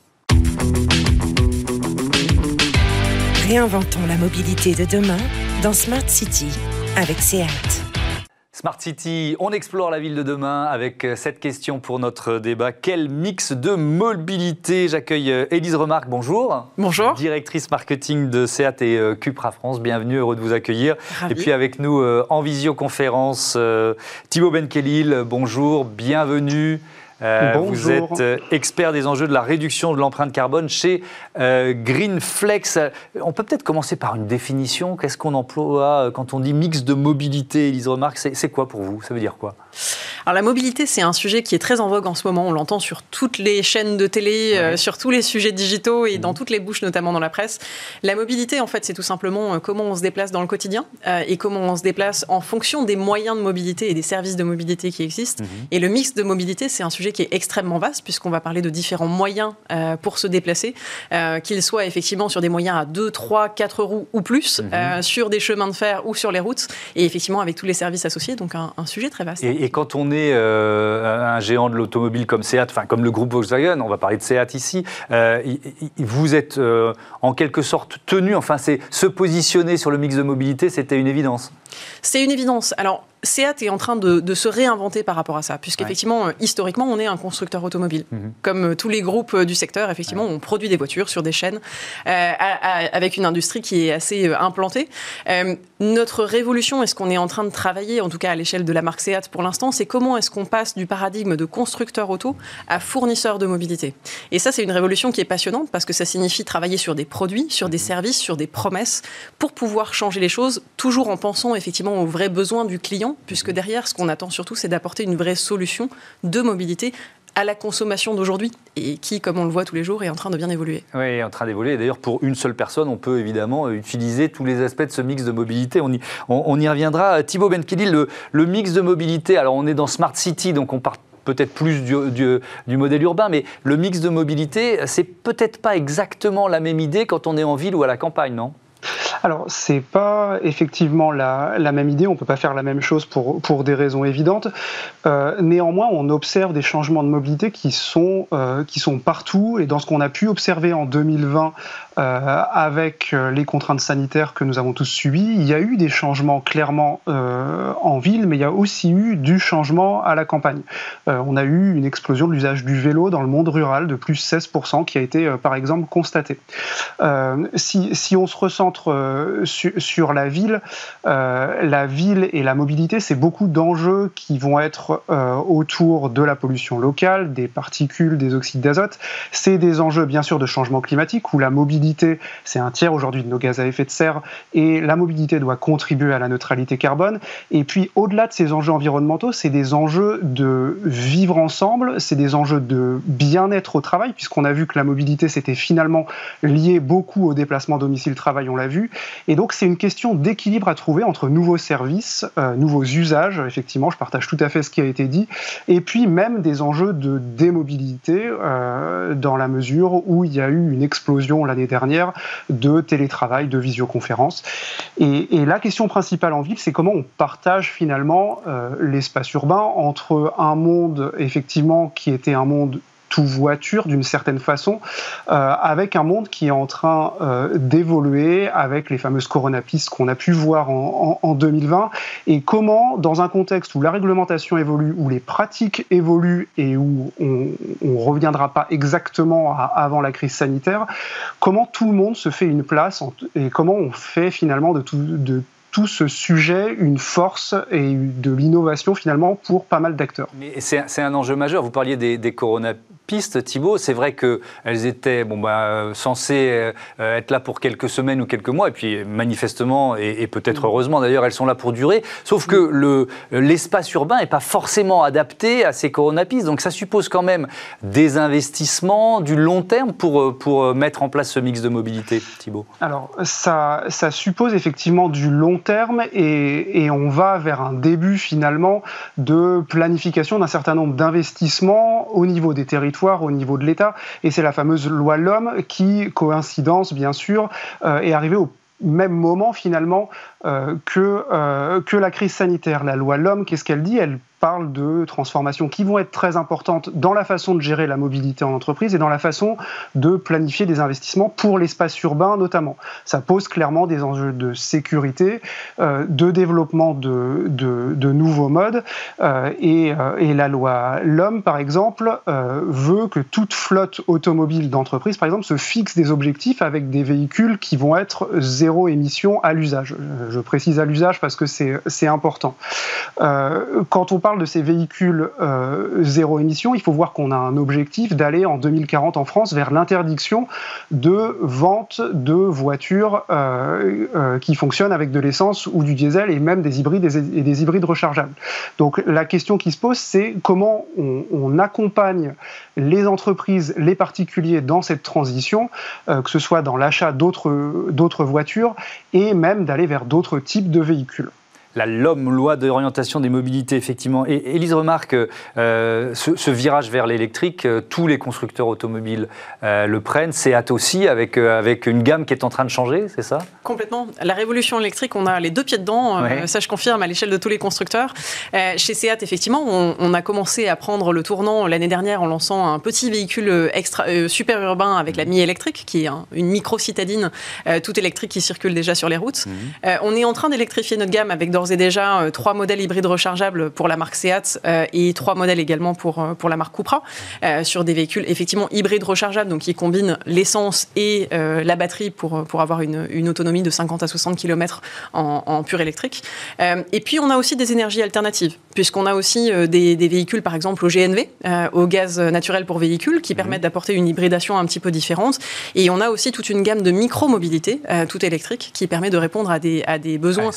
Réinventons la mobilité de demain dans Smart City avec SEAT. Smart City, on explore la ville de demain avec euh, cette question pour notre débat. Quel mix de mobilité? J'accueille euh, Élise Remarque, bonjour. Bonjour. Directrice marketing de SEAT et euh, Cupra France, bienvenue, heureux de vous accueillir. Et puis avec nous en visioconférence, Thibaut Benkelil, bonjour, bienvenue. Euh, vous êtes euh, expert des enjeux de la réduction de l'empreinte carbone chez euh, Greenflex. On peut peut-être commencer par une définition. Qu'est-ce qu'on emploie quand on dit mix de mobilité Elise Remarque, c'est quoi pour vous? Ça veut dire quoi? Alors la mobilité, c'est un sujet qui est très en vogue en ce moment. On l'entend sur toutes les chaînes de télé, euh, sur tous les sujets digitaux et dans mmh. toutes les bouches, notamment dans la presse. La mobilité, en fait, c'est tout simplement euh, comment on se déplace dans le quotidien euh, et comment on se déplace en fonction des moyens de mobilité et des services de mobilité qui existent. Mmh. Et le mix de mobilité, c'est un sujet qui est extrêmement vaste puisqu'on va parler de différents moyens pour se déplacer, qu'ils soient effectivement sur des moyens à 2, 3, 4 roues ou plus, mmh. sur des chemins de fer ou sur les routes, et effectivement avec tous les services associés. Donc un, sujet très vaste. Et, et quand on est euh, un géant de l'automobile comme Seat, enfin comme le groupe Volkswagen, on va parler de Seat ici, euh, vous êtes euh, en quelque sorte tenu, enfin c'est se positionner sur le mix de mobilité, c'était une évidence. C'est une évidence. Alors Seat est en train de, se réinventer par rapport à ça, puisqu'effectivement, ouais. historiquement, on est un constructeur automobile. Mhm. Comme euh, tous les groupes euh, du secteur, effectivement, on produit des voitures sur des chaînes euh, avec une industrie qui est assez implantée. notre révolution, est ce qu'on est en train de travailler, en tout cas à l'échelle de la marque Seat pour l'instant, c'est comment est-ce qu'on passe du paradigme de constructeur auto à fournisseur de mobilité. Et ça, c'est une révolution qui est passionnante parce que ça signifie travailler sur des produits, sur des mhm. services, sur des promesses, pour pouvoir changer les choses, toujours en pensant effectivement aux vrais besoins du client puisque derrière, ce qu'on attend surtout, c'est d'apporter une vraie solution de mobilité à la consommation d'aujourd'hui et qui, comme on le voit tous les jours, est en train de bien évoluer. Oui, en train d'évoluer. D'ailleurs, pour une seule personne, on peut évidemment utiliser tous les aspects de ce mix de mobilité. On y, reviendra. Thibaut Benkili, le, mix de mobilité, alors on est dans Smart City, donc on part peut-être plus du, du, du, modèle urbain, mais le mix de mobilité, c'est peut-être pas exactement la même idée quand on est en ville ou à la campagne, non? Alors, c'est pas effectivement la, la, même idée, on peut pas faire la même chose pour, pour des raisons évidentes. Euh, néanmoins, on observe des changements de mobilité qui sont, euh, qui sont partout, et dans ce qu'on a pu observer en 2020 euh, avec les contraintes sanitaires que nous avons tous subies, il y a eu des changements clairement en ville, mais il y a aussi eu du changement à la campagne. on a eu une explosion de l'usage du vélo dans le monde rural de plus 16% qui a été par exemple constatée. Si, si, on se recentre sur la ville, la ville et la mobilité, c'est beaucoup d'enjeux qui vont être autour de la pollution locale, des particules, des oxydes d'azote. C'est des enjeux bien sûr de changement climatique où la mobilité c'est un tiers aujourd'hui de nos gaz à effet de serre, et la mobilité doit contribuer à la neutralité carbone. Et puis, au-delà de ces enjeux environnementaux, c'est des enjeux de vivre ensemble, c'est des enjeux de bien-être au travail, puisqu'on a vu que la mobilité, c'était finalement lié beaucoup au déplacement domicile-travail, on l'a vu. Et donc, c'est une question d'équilibre à trouver entre nouveaux services, euh, nouveaux usages, effectivement, je partage tout à fait ce qui a été dit, et puis même des enjeux de démobilité, euh, dans la mesure où il y a eu une explosion l'année dernière de télétravail, de visioconférence. Et, la question principale en ville, c'est comment on partage finalement euh, l'espace urbain entre un monde effectivement qui était un monde tout voiture d'une certaine façon, euh, avec un monde qui est en train euh, d'évoluer, avec les fameuses coronapistes qu'on a pu voir en, en, 2020, et comment, dans un contexte où la réglementation évolue, où les pratiques évoluent et où on ne reviendra pas exactement avant la crise sanitaire, comment tout le monde se fait une place et comment on fait finalement de tout, de tout ce sujet une force et de l'innovation finalement pour pas mal d'acteurs. Mais c'est un enjeu majeur. Vous parliez des, des pistes, Thibault. C'est vrai qu'elles étaient bon, bah, censées être là pour quelques semaines ou quelques mois, et puis manifestement, et, peut-être heureusement d'ailleurs, elles sont là pour durer. Sauf que l'espace urbain n'est pas forcément adapté à ces coronapistes. Donc ça suppose quand même des investissements du long terme pour, pour mettre en place ce mix de mobilité, Thibault Alors, ça, ça suppose effectivement du long terme et, on va vers un début finalement de planification d'un certain nombre d'investissements au niveau des territoires, au niveau de l'État. Et c'est la fameuse loi L'Homme qui, coïncidence bien sûr, euh, est arrivée au même moment finalement euh, que, euh, que la crise sanitaire. La loi L'Homme, qu'est-ce qu'elle dit? Elle parle de transformations qui vont être très importantes dans la façon de gérer la mobilité en entreprise et dans la façon de planifier des investissements pour l'espace urbain notamment. Ça pose clairement des enjeux de sécurité, euh, de développement de, de, nouveaux modes euh, et, euh, et, la loi L'Homme, par exemple, veut que toute flotte automobile d'entreprise, par exemple, se fixe des objectifs avec des véhicules qui vont être zéro émission à l'usage. Je précise à l'usage parce que c'est important. quand on parle de ces véhicules euh, zéro émission, il faut voir qu'on a un objectif d'aller en 2040 en France vers l'interdiction de vente de voitures euh, euh, qui fonctionnent avec de l'essence ou du diesel et même des hybrides et des hybrides rechargeables. Donc la question qui se pose, c'est comment on, accompagne les entreprises, les particuliers dans cette transition, que ce soit dans l'achat d'autres voitures et même d'aller vers d'autres types de véhicules la LOM, loi d'orientation des mobilités, effectivement. Et Élise remarque euh, ce, virage vers l'électrique, euh, tous les constructeurs automobiles euh, le prennent. Seat aussi, avec, avec une gamme qui est en train de changer, c'est ça? Complètement. La révolution électrique, on a les deux pieds dedans. ça, je confirme à l'échelle de tous les constructeurs. chez Seat, effectivement, on, a commencé à prendre le tournant l'année dernière en lançant un petit véhicule extra, super urbain avec la Mi électrique, qui est une micro-citadine toute électrique qui circule déjà sur les routes. Mmh. on est en train d'électrifier notre gamme avec d'ores et déjà euh, trois modèles hybrides rechargeables pour la marque Seat euh, et trois modèles également pour, euh, pour la marque Cupra, sur des véhicules effectivement hybrides rechargeables, donc qui combinent l'essence et la batterie pour, pour avoir une, une, autonomie de 50 à 60 km en, en pur électrique. et puis on a aussi des énergies alternatives, puisqu'on a aussi des, des, véhicules par exemple au GNV, au gaz naturel pour véhicules, qui mhm. permettent d'apporter une hybridation un petit peu différente. Et on a aussi toute une gamme de micro-mobilité, tout électrique, qui permet de répondre à des, à des besoins.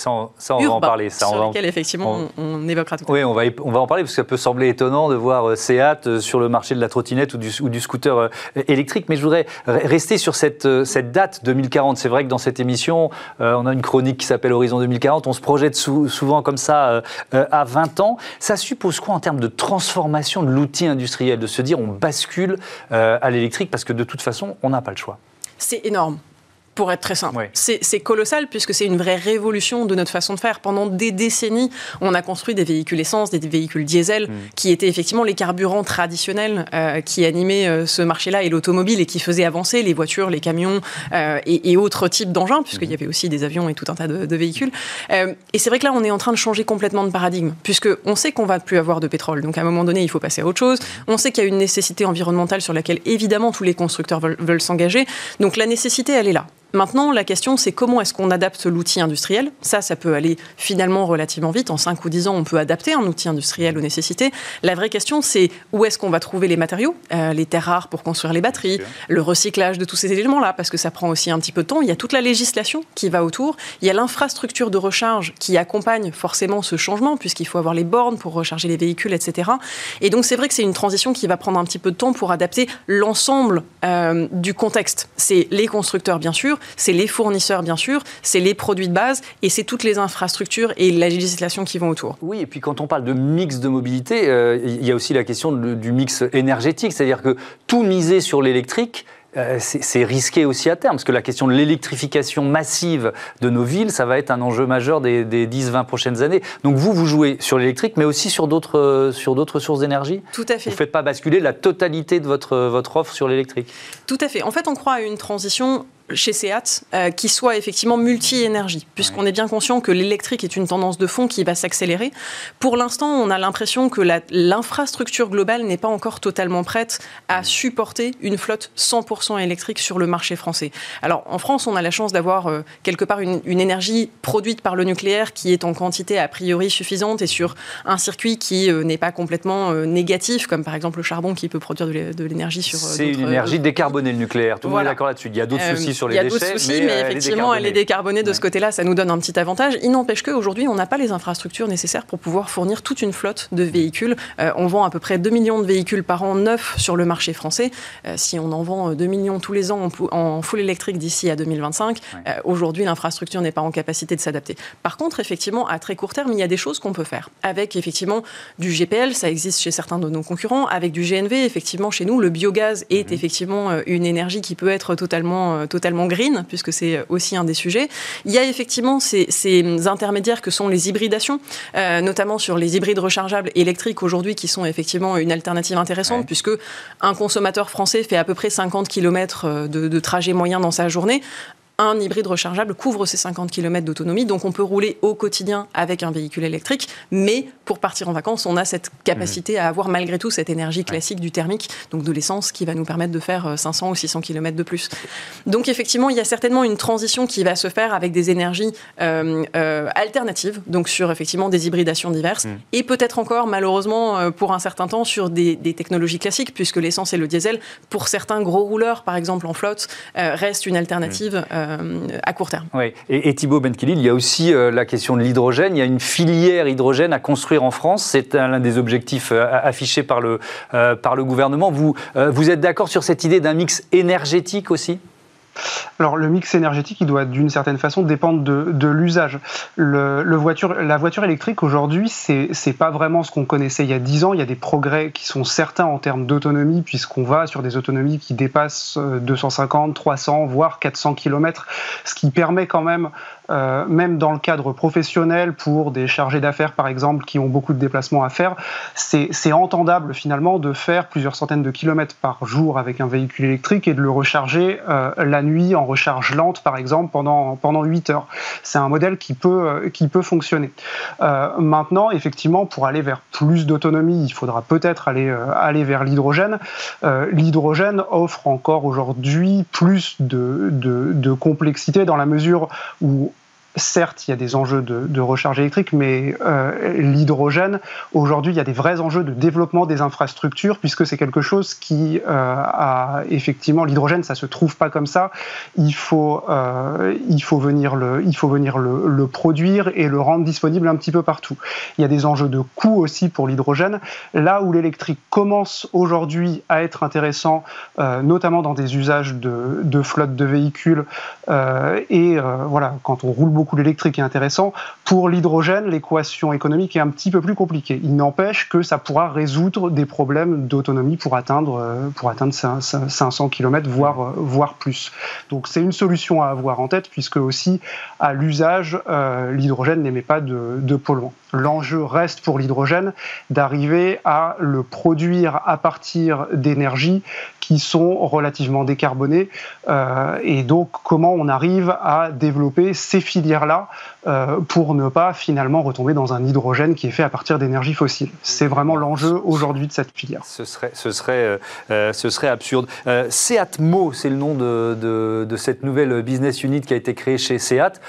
Ça, ça, on va en parler sur lequel effectivement on, évoquera tout à l'heure. Oui, on va, on va en parler parce que ça peut sembler étonnant de voir euh, Seat euh, sur le marché de la trottinette ou du, ou du scooter euh, électrique, mais je voudrais rester sur cette, cette date 2040. C'est vrai que dans cette émission, on a une chronique qui s'appelle Horizon 2040, on se projette souvent comme ça à 20 ans. Ça suppose quoi en termes de transformation de l'outil industriel, de se dire on bascule à l'électrique parce que de toute façon, on n'a pas le choix? C'est énorme pour être très simple. C'est colossal puisque c'est une vraie révolution de notre façon de faire. Pendant des décennies, on a construit des véhicules essence, des véhicules diesel, mm. qui étaient effectivement les carburants traditionnels euh, qui animaient euh, ce marché-là et l'automobile et qui faisaient avancer les voitures, les camions euh, et, autres types d'engins, puisqu'il y mm. avait aussi des avions et tout un tas de, véhicules. et c'est vrai que là, on est en train de changer complètement de paradigme, puisqu'on sait qu'on va plus avoir de pétrole. Donc à un moment donné, il faut passer à autre chose. On sait qu'il y a une nécessité environnementale sur laquelle évidemment tous les constructeurs veulent s'engager. Donc la nécessité, elle est là. Maintenant, la question, c'est comment est-ce qu'on adapte l'outil industriel? Ça, ça peut aller finalement relativement vite. En 5 ou 10 ans, on peut adapter un outil industriel aux nécessités. La vraie question, c'est où est-ce qu'on va trouver les matériaux, euh, les terres rares pour construire les batteries, le recyclage de tous ces éléments-là, parce que ça prend aussi un petit peu de temps. Il y a toute la législation qui va autour. Il y a l'infrastructure de recharge qui accompagne forcément ce changement, puisqu'il faut avoir les bornes pour recharger les véhicules, etc. Et donc, c'est vrai que c'est une transition qui va prendre un petit peu de temps pour adapter l'ensemble euh, du contexte. C'est les constructeurs, bien sûr, c'est les fournisseurs bien sûr, c'est les produits de base et c'est toutes les infrastructures et la législation qui vont autour. Oui, et puis quand on parle de mix de mobilité, euh, il y a aussi la question du mix énergétique, c'est-à-dire que tout miser sur l'électrique, euh, c'est risqué aussi à terme, parce que la question de l'électrification massive de nos villes, ça va être un enjeu majeur des, 10-20 prochaines années. Donc vous, vous jouez sur l'électrique, mais aussi sur d'autres euh, sources d'énergie? Tout à fait. Vous ne faites pas basculer la totalité de votre, votre offre sur l'électrique? Tout à fait. En fait, on croit à une transition chez SEAT qui soit effectivement multi-énergie, puisqu'on est bien conscient que l'électrique est une tendance de fond qui va s'accélérer. Pour l'instant, on a l'impression que l'infrastructure globale n'est pas encore totalement prête à supporter une flotte 100% électrique sur le marché français. Alors en France, on a la chance d'avoir quelque part une, une énergie produite par le nucléaire qui est en quantité a priori suffisante et sur un circuit qui n'est pas complètement négatif, comme par exemple le charbon qui peut produire de l'énergie sur. C'est une énergie décarbonée, le nucléaire. Tout le monde est d'accord là-dessus. Il y a d'autres soucis sur les déchets. Il y a d'autres soucis, mais, effectivement, elle est décarbonée de ce côté-là. Ça nous donne un petit avantage. Il n'empêche qu'aujourd'hui, on n'a pas les infrastructures nécessaires pour pouvoir fournir toute une flotte de véhicules. on vend à peu près 2 millions de véhicules par an neufs sur le marché français. si on en vend 2 millions tous les ans en, full électrique d'ici à 2025, aujourd'hui, l'infrastructure n'est pas en capacité de s'adapter. Par contre, effectivement, à très court terme, il y a des choses qu'on peut faire. Avec effectivement du GPL, ça existe chez certains de nos concurrents. Avec du GNV, effectivement, chez nous, le biogaz est mhm. effectivement euh, une énergie qui peut être totalement, euh, green, puisque c'est aussi un des sujets. Il y a effectivement ces, intermédiaires que sont les hybridations, euh, notamment sur les hybrides rechargeables électriques aujourd'hui, qui sont effectivement une alternative intéressante, puisque un consommateur français fait à peu près 50 km de, de trajet moyen dans sa journée un hybride rechargeable couvre ces 50 km d'autonomie. Donc on peut rouler au quotidien avec un véhicule électrique, mais pour partir en vacances, on a cette capacité à avoir malgré tout cette énergie classique du thermique, donc de l'essence, qui va nous permettre de faire 500 euh, ou 600 km de plus. Donc effectivement, il y a certainement une transition qui va se faire avec des énergies euh, euh, alternatives, donc sur effectivement des hybridations diverses, mm. et peut-être encore malheureusement pour un certain temps sur des, technologies classiques, puisque l'essence et le diesel, pour certains gros rouleurs, par exemple en flotte, restent une alternative. Mm. Euh, à court terme. Oui. Et, Thibaut Benkili, il y a aussi euh, la question de l'hydrogène. Il y a une filière hydrogène à construire en France. C'est l'un des objectifs euh, affichés par le, par le gouvernement. Vous, vous êtes d'accord sur cette idée d'un mix énergétique aussi? Alors le mix énergétique, il doit d'une certaine façon dépendre de, l'usage. La voiture électrique aujourd'hui, c'est n'est pas vraiment ce qu'on connaissait il y a 10 ans. Il y a des progrès qui sont certains en termes d'autonomie, puisqu'on va sur des autonomies qui dépassent 250, 300, voire 400 km, ce qui permet quand même euh, même dans le cadre professionnel, pour des chargés d'affaires par exemple qui ont beaucoup de déplacements à faire, c'est entendable finalement de faire plusieurs centaines de kilomètres par jour avec un véhicule électrique et de le recharger euh, la nuit en recharge lente par exemple pendant, pendant 8 heures. C'est un modèle qui peut, euh, qui peut fonctionner. maintenant, effectivement, pour aller vers plus d'autonomie, il faudra peut-être aller, aller vers l'hydrogène. l'hydrogène offre encore aujourd'hui plus de, de, de complexité dans la mesure où Certes, il y a des enjeux de, recharge électrique, mais euh, l'hydrogène, aujourd'hui, il y a des vrais enjeux de développement des infrastructures, puisque c'est quelque chose qui euh, a effectivement l'hydrogène, ça se trouve pas comme ça. Il faut, euh, il faut venir, le, il faut venir le, produire et le rendre disponible un petit peu partout. Il y a des enjeux de coût aussi pour l'hydrogène. Là où l'électrique commence aujourd'hui à être intéressant, notamment dans des usages de, de flotte de véhicules, et voilà, quand on roule beaucoup beaucoup l'électrique est intéressant. Pour l'hydrogène, l'équation économique est un petit peu plus compliquée. Il n'empêche que ça pourra résoudre des problèmes d'autonomie pour atteindre, euh, pour atteindre 500 km, voire, euh, voire plus. Donc c'est une solution à avoir en tête, puisque aussi à l'usage, euh, l'hydrogène n'émet pas de, de polluants. L'enjeu reste pour l'hydrogène d'arriver à le produire à partir d'énergies qui sont relativement décarbonées. Et donc, comment on arrive à développer ces filières-là euh, pour ne pas finalement retomber dans un hydrogène qui est fait à partir d'énergie fossile. C'est vraiment l'enjeu aujourd'hui de cette filière. Ce serait, ce serait, euh, ce serait absurde. Seatmo, c'est le nom de, de, de cette nouvelle business unit qui a été créée chez Seat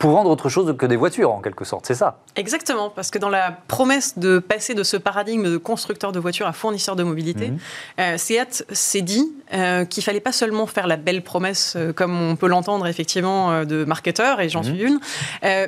pour vendre autre chose que des voitures, en quelque sorte, c'est ça Exactement, parce que dans la promesse de passer de ce paradigme de constructeur de voitures à fournisseur de mobilité, mhm. euh, Seat s'est dit euh, qu'il fallait pas seulement faire la belle promesse, euh, comme on peut l'entendre effectivement de marketeur, et j'en mhm. suis une,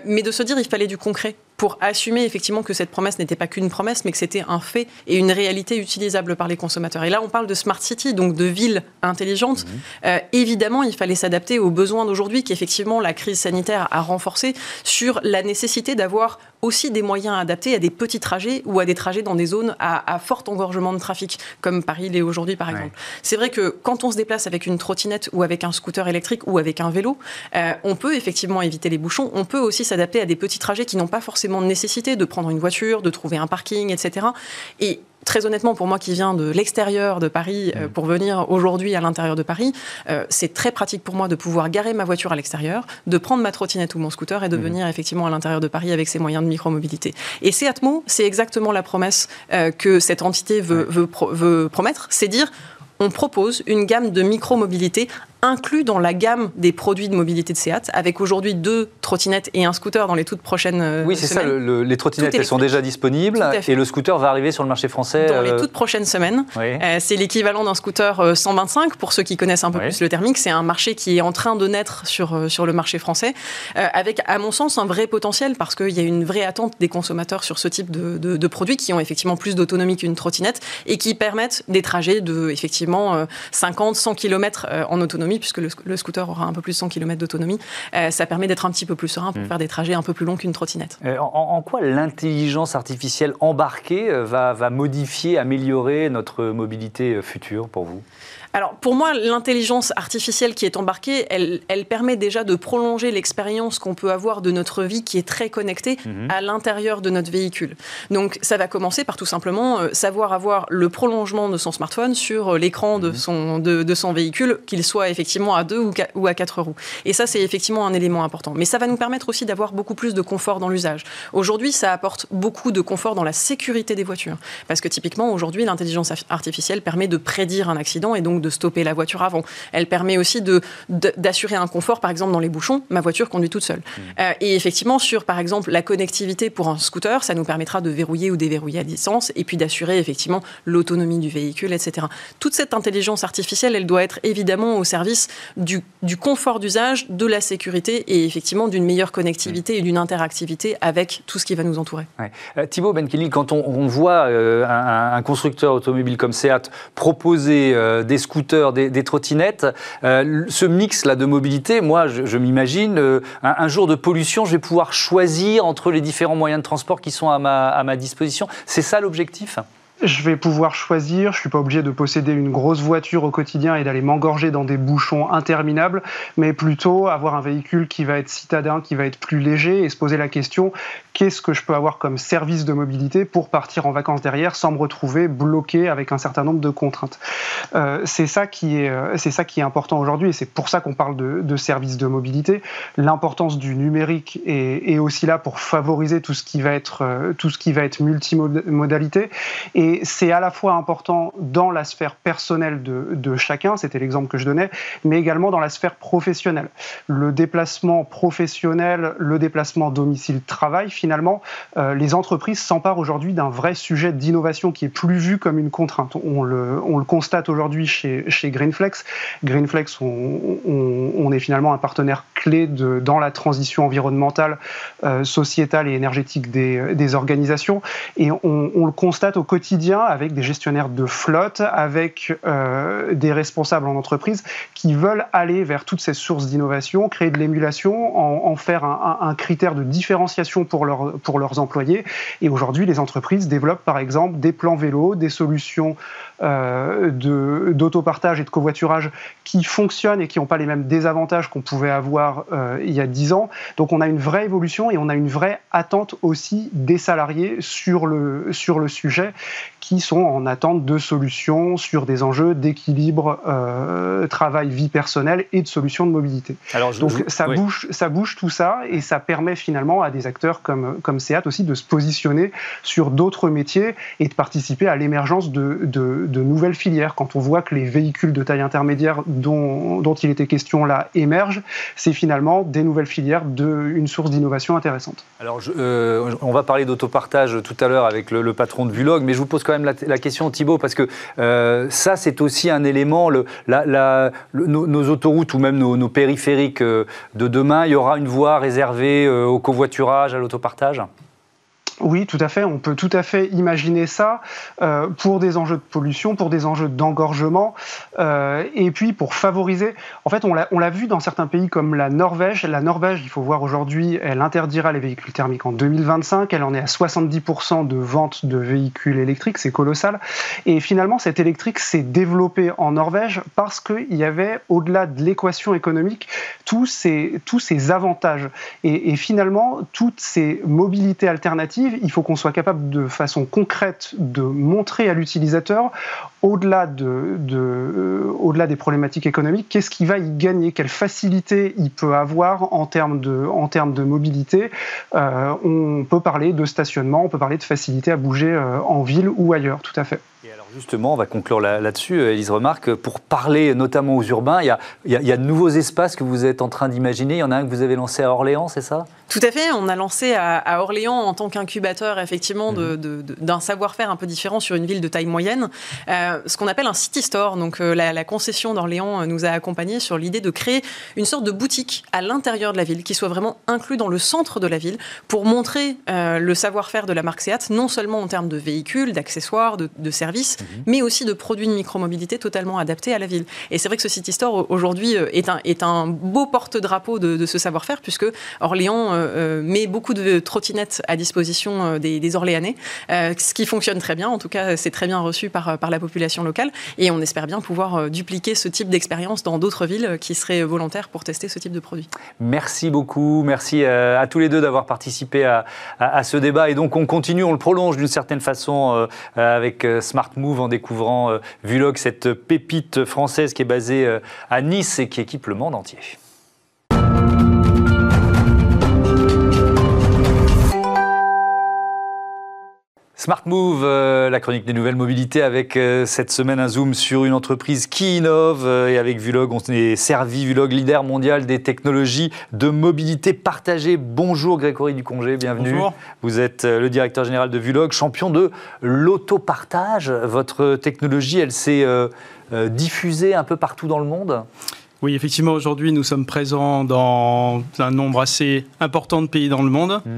mais de se dire il fallait du concret pour assumer effectivement que cette promesse n'était pas qu'une promesse, mais que c'était un fait et une réalité utilisable par les consommateurs. Et là, on parle de smart city, donc de villes intelligentes. Mhm. Euh, évidemment, il fallait s'adapter aux besoins d'aujourd'hui, qu'effectivement la crise sanitaire a renforcé, sur la nécessité d'avoir aussi des moyens adaptés à des petits trajets ou à des trajets dans des zones à, fort engorgement de trafic, comme Paris l'est aujourd'hui par exemple. C'est vrai que quand on se déplace avec une trottinette ou avec un scooter électrique ou avec un vélo, euh, on peut effectivement éviter les bouchons, on peut aussi s'adapter à des petits trajets qui n'ont pas forcément nécessité de prendre une voiture, de trouver un parking, etc. Et très honnêtement, pour moi qui viens de l'extérieur de Paris euh, mm. pour venir aujourd'hui à l'intérieur de Paris, euh, c'est très pratique pour moi de pouvoir garer ma voiture à l'extérieur, de prendre ma trottinette ou mon scooter et de mm. venir effectivement à l'intérieur de Paris avec ces moyens de micromobilité. Et c'est Atmo, c'est exactement la promesse euh, que cette entité veut, veut, veut promettre, c'est dire on propose une gamme de micromobilité inclus dans la gamme des produits de mobilité de Seat, avec aujourd'hui deux trottinettes et un scooter dans les toutes prochaines euh, Oui, c'est ça, les trottinettes elles sont déjà disponibles et le scooter va arriver sur le marché français Dans les euh, toutes prochaines semaines. Euh, c'est l'équivalent d'un scooter 125 pour ceux qui connaissent un peu plus le thermique. C'est un marché qui est en train de naître sur, sur le marché français, avec à mon sens un vrai potentiel parce qu'il y a une vraie attente des consommateurs sur ce type de, de produits qui ont effectivement plus d'autonomie qu'une trottinette et qui permettent des trajets de effectivement 50, 100 km en autonomie puisque le, scooter aura un peu plus de 100 km d'autonomie. Euh, ça permet d'être un petit peu plus serein pour mm. faire des trajets un peu plus longs qu'une trottinette. Euh, en, quoi l'intelligence artificielle embarquée euh, va modifier, améliorer notre mobilité future pour vous? Alors pour moi, l'intelligence artificielle qui est embarquée, elle, elle permet déjà de prolonger l'expérience qu'on peut avoir de notre vie qui est très connectée mhm. à l'intérieur de notre véhicule. Donc ça va commencer par tout simplement euh, savoir avoir le prolongement de son smartphone sur euh, l'écran de, mhm. son, de, son véhicule, qu'il soit effectivement à deux ou, ou à quatre roues. Et ça, c'est effectivement un élément important. Mais ça va nous permettre aussi d'avoir beaucoup plus de confort dans l'usage. Aujourd'hui, ça apporte beaucoup de confort dans la sécurité des voitures. Parce que typiquement, aujourd'hui, l'intelligence artificielle permet de prédire un accident et donc de stopper la voiture avant. Elle permet aussi d'assurer un confort, par exemple, dans les bouchons. Ma voiture conduit toute seule. Mmh. Euh, et effectivement, sur, par exemple, la connectivité pour un scooter, ça nous permettra de verrouiller ou déverrouiller à distance et puis d'assurer, effectivement, l'autonomie du véhicule, etc. Toute cette intelligence artificielle, elle doit être évidemment au service du, confort d'usage, de la sécurité et effectivement d'une meilleure connectivité et d'une interactivité avec tout ce qui va nous entourer. Euh, Thibaut Benkeli, quand on, voit euh, un, constructeur automobile comme Seat proposer des scooters scooters, des, trottinettes. Euh, ce mix-là de mobilité, moi, je, m'imagine, euh, un, jour de pollution, je vais pouvoir choisir entre les différents moyens de transport qui sont à ma, à ma disposition. C'est ça l'objectif? Je vais pouvoir choisir, je suis pas obligé de posséder une grosse voiture au quotidien et d'aller m'engorger dans des bouchons interminables, mais plutôt avoir un véhicule qui va être citadin, qui va être plus léger et se poser la question qu'est-ce que je peux avoir comme service de mobilité pour partir en vacances derrière sans me retrouver bloqué avec un certain nombre de contraintes? Euh, c'est ça qui est euh, ça qui est important aujourd'hui et c'est pour ça qu'on parle de, de services de mobilité. L'importance du numérique est, est, aussi là pour favoriser tout ce qui va être euh, tout ce qui va être multimodalité et c'est à la fois important dans la sphère personnelle de, chacun, c'était l'exemple que je donnais, mais également dans la sphère professionnelle. Le déplacement professionnel, le déplacement domicile-travail, finalement, euh, les entreprises s'emparent aujourd'hui d'un vrai sujet d'innovation qui est plus vu comme une contrainte. On le, on le constate aujourd'hui chez, Greenflex. Greenflex, on, est finalement un partenaire clé dans la transition environnementale, euh, sociétale et énergétique des, organisations. Et on le constate au quotidien avec des gestionnaires de flotte, avec euh, des responsables en entreprise qui veulent aller vers toutes ces sources d'innovation, créer de l'émulation, en, faire un, critère de différenciation pour, leur, pour leurs employés. Et aujourd'hui, les entreprises développent par exemple des plans vélo, des solutions euh, d'autopartage et de covoiturage qui fonctionnent et qui n'ont pas les mêmes désavantages qu'on pouvait avoir euh, il y a 10 ans. Donc on a une vraie évolution et on a une vraie attente aussi des salariés sur le sujet qui sont en attente de solutions sur des enjeux d'équilibre euh, travail-vie personnelle et de solutions de mobilité. Alors, Donc ça, bouge, ça bouge tout ça et ça permet finalement à des acteurs comme, comme SEAT aussi de se positionner sur d'autres métiers et de participer à l'émergence de, de, de, nouvelles filières. Quand on voit que les véhicules de taille intermédiaire dont, dont il était question là émergent, c'est finalement des nouvelles filières, de, une source d'innovation intéressante. Alors euh, on va parler d'autopartage tout à l'heure avec le, le patron de Vulog, mais je vous pose quand même la, question, Thibault, parce que euh, ça, c'est aussi un élément. Nos, autoroutes ou même nos, périphériques euh, de demain, il y aura une voie réservée euh, au covoiturage, à l'autopartage? Oui, tout à fait. On peut tout à fait imaginer ça euh, pour des enjeux de pollution, pour des enjeux d'engorgement, euh, et puis pour favoriser. En fait, on l'a vu dans certains pays comme la Norvège. La Norvège, il faut voir aujourd'hui, elle interdira les véhicules thermiques en 2025. Elle en est à 70% de vente de véhicules électriques. C'est colossal. Et finalement, cet électrique s'est développé en Norvège parce qu'il y avait, au-delà de l'équation économique, tous ces, tous ces avantages. Et finalement, toutes ces mobilités alternatives il faut qu'on soit capable de façon concrète de montrer à l'utilisateur, euh, au-delà des problématiques économiques, qu'est-ce qu'il va y gagner, quelle facilité il peut avoir en termes de, en termes de mobilité. Euh, on peut parler de stationnement, on peut parler de facilité à bouger euh, en ville ou ailleurs, tout à fait. Justement, on va conclure là-dessus, Elise Remarque. Pour parler notamment aux urbains, il y, a, de nouveaux espaces que vous êtes en train d'imaginer. Il y en a un que vous avez lancé à Orléans, c'est ça? Tout à fait. On a lancé à, Orléans en tant qu'incubateur, effectivement, mhm. d'un savoir-faire un peu différent sur une ville de taille moyenne, euh, ce qu'on appelle un city store. Donc, euh, la, concession d'Orléans euh, nous a accompagnés sur l'idée de créer une sorte de boutique à l'intérieur de la ville, qui soit vraiment inclus dans le centre de la ville, pour montrer le savoir-faire de la marque Seat, non seulement en termes de véhicules, d'accessoires, de, de services, Mhm. mais aussi de produits de micromobilité totalement adaptés à la ville. Et c'est vrai que ce City Store aujourd'hui euh, est un, est un beau porte-drapeau de, ce savoir-faire, puisque Orléans euh, euh, met beaucoup de trottinettes à disposition des, Orléanais, ce qui fonctionne très bien. En tout cas, c'est très bien reçu par, par la population locale. Et on espère bien pouvoir dupliquer ce type d'expérience dans d'autres villes qui seraient volontaires pour tester ce type de produit. Merci beaucoup. Merci à, tous les deux d'avoir participé à, à, ce débat. Et donc, on continue, on le prolonge d'une certaine façon avec Smart Move en découvrant euh, Vulog, cette pépite française qui est basée euh, à Nice et qui équipe le monde entier. Smart Move, euh, la chronique des nouvelles mobilités, avec cette semaine un zoom sur une entreprise qui innove. et avec Vulog, on est servi Vulog, leader mondial des technologies de mobilité partagée. Bonjour Grégory Ducongé, bienvenue. Bonjour. Vous êtes le directeur général de Vulog, champion de l'autopartage. Votre technologie, elle s'est diffusée un peu partout dans le monde? Oui, effectivement, aujourd'hui, nous sommes présents dans un nombre assez important de pays dans le monde. Mmh.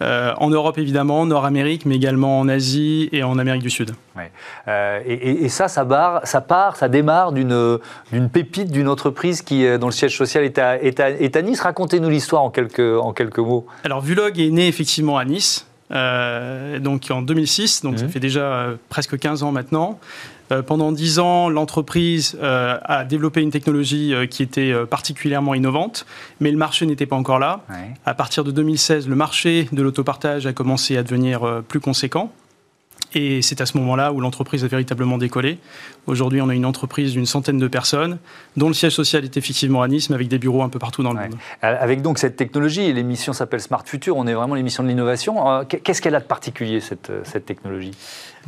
Euh, en Europe évidemment, en Nord-Amérique, mais également en Asie et en Amérique du Sud. Euh, et, ça, ça, ça part, ça démarre d'une pépite, d'une entreprise qui, euh, dont le siège social est à, est à, Nice. Racontez-nous l'histoire en quelques, en quelques mots. Alors, Vulog est né effectivement à Nice, donc en 2006, donc ça mmh. fait déjà presque 15 ans maintenant. Euh, pendant dix ans, l'entreprise euh, a développé une technologie euh, qui était particulièrement innovante, mais le marché n'était pas encore là. À partir de 2016, le marché de l'autopartage a commencé à devenir plus conséquent. Et c'est à ce moment-là où l'entreprise a véritablement décollé. Aujourd'hui, on a une entreprise d'une centaine de personnes, dont le siège social est effectivement à Nice, mais avec des bureaux un peu partout dans le monde. Avec donc cette technologie, l'émission s'appelle Smart Future, on est vraiment l'émission de l'innovation. Qu'est-ce qu'elle a de particulier, cette, cette technologie?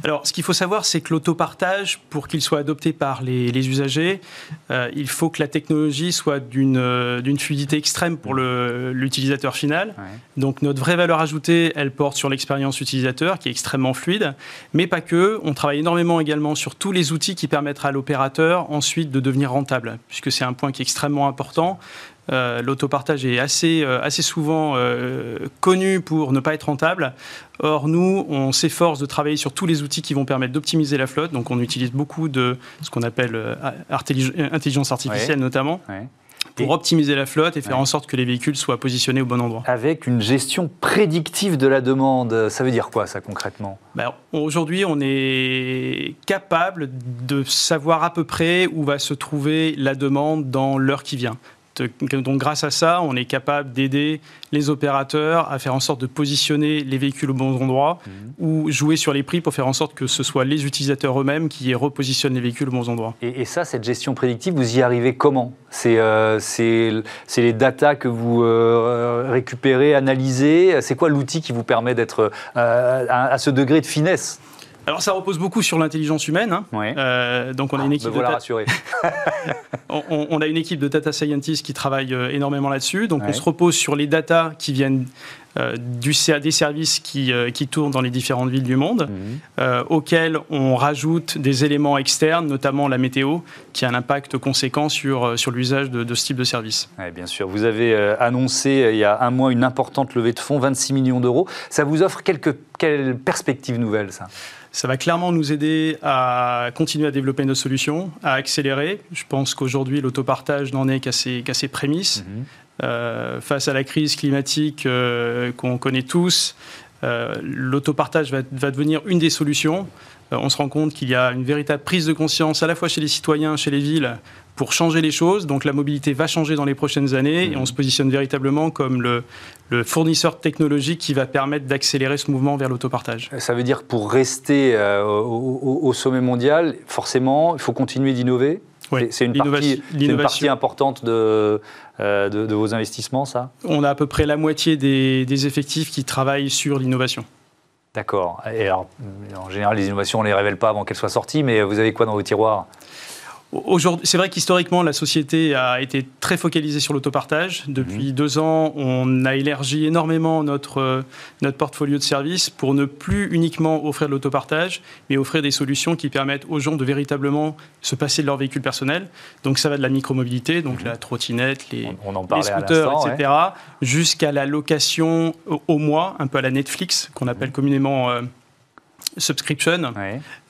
Alors, ce qu'il faut savoir, c'est que l'autopartage, pour qu'il soit adopté par les, usagers, euh, il faut que la technologie soit d'une euh, fluidité extrême pour l'utilisateur final. Donc, notre vraie valeur ajoutée, elle porte sur l'expérience utilisateur, qui est extrêmement fluide, mais pas que. On travaille énormément également sur tous les outils qui permettent à l'opérateur ensuite de devenir rentable, puisque c'est un point qui est extrêmement important. Euh, l'autopartage est assez, euh, assez souvent euh, connu pour ne pas être rentable. Or, nous, on s'efforce de travailler sur tous les outils qui vont permettre d'optimiser la flotte. Donc, on utilise beaucoup de ce qu'on appelle intelligence artificielle notamment. Pour optimiser la flotte et faire en sorte que les véhicules soient positionnés au bon endroit. Avec une gestion prédictive de la demande, ça veut dire quoi ça concrètement? Ben, Aujourd'hui, on est capable de savoir à peu près où va se trouver la demande dans l'heure qui vient. Donc grâce à ça, on est capable d'aider les opérateurs à faire en sorte de positionner les véhicules au bon endroit mhm. ou jouer sur les prix pour faire en sorte que ce soit les utilisateurs eux-mêmes qui repositionnent les véhicules au bon endroit. Et, ça, cette gestion prédictive, vous y arrivez comment? Euh, C'est les datas que vous euh, récupérez, analysez? C'est quoi l'outil qui vous permet d'être euh, à ce degré de finesse? Alors ça repose beaucoup sur l'intelligence humaine. Hein. Euh, donc on a une ah, équipe. de rassuré. <laughs> <laughs> on, a une équipe de data scientists qui travaille euh, énormément là-dessus. Donc on se repose sur les data qui viennent du, des services qui, qui, tournent dans les différentes villes du monde, mmh. auxquels on rajoute des éléments externes, notamment la météo, qui a un impact conséquent sur, sur l'usage de, ce type de service. bien sûr. Vous avez annoncé il y a un mois une importante levée de fonds, 26 millions d'euros. Ça vous offre quelques, quelles perspectives nouvelles, ça? Ça va clairement nous aider à continuer à développer nos solutions, à accélérer. Je pense qu'aujourd'hui, l'autopartage n'en est qu'à ses, prémices. Mhm. Euh, face à la crise climatique euh, qu'on connaît tous, euh, l'autopartage va, va, devenir une des solutions. on se rend compte qu'il y a une véritable prise de conscience à la fois chez les citoyens, chez les villes, pour changer les choses. Donc la mobilité va changer dans les prochaines années et on se positionne véritablement comme le, fournisseur technologique qui va permettre d'accélérer ce mouvement vers l'autopartage. Ça veut dire que pour rester euh, au, sommet mondial, forcément, il faut continuer d'innover oui, c'est une, partie importante euh, de, de, vos investissements, ça? On a à peu près la moitié des, des effectifs qui travaillent sur l'innovation. D'accord. Et alors, en général, les innovations, on ne les révèle pas avant qu'elles soient sorties, mais vous avez quoi dans vos tiroirs? C'est vrai qu'historiquement, la société a été très focalisée sur l'autopartage. Depuis mhm. deux ans, on a élargi énormément notre, euh, notre portfolio de services pour ne plus uniquement offrir de l'autopartage, mais offrir des solutions qui permettent aux gens de véritablement se passer de leur véhicule personnel. Donc ça va de la micromobilité, donc mhm. la trottinette, les, scooters, etc., jusqu'à la location au, mois, un peu à la Netflix, qu'on appelle mhm. communément... Euh, subscription.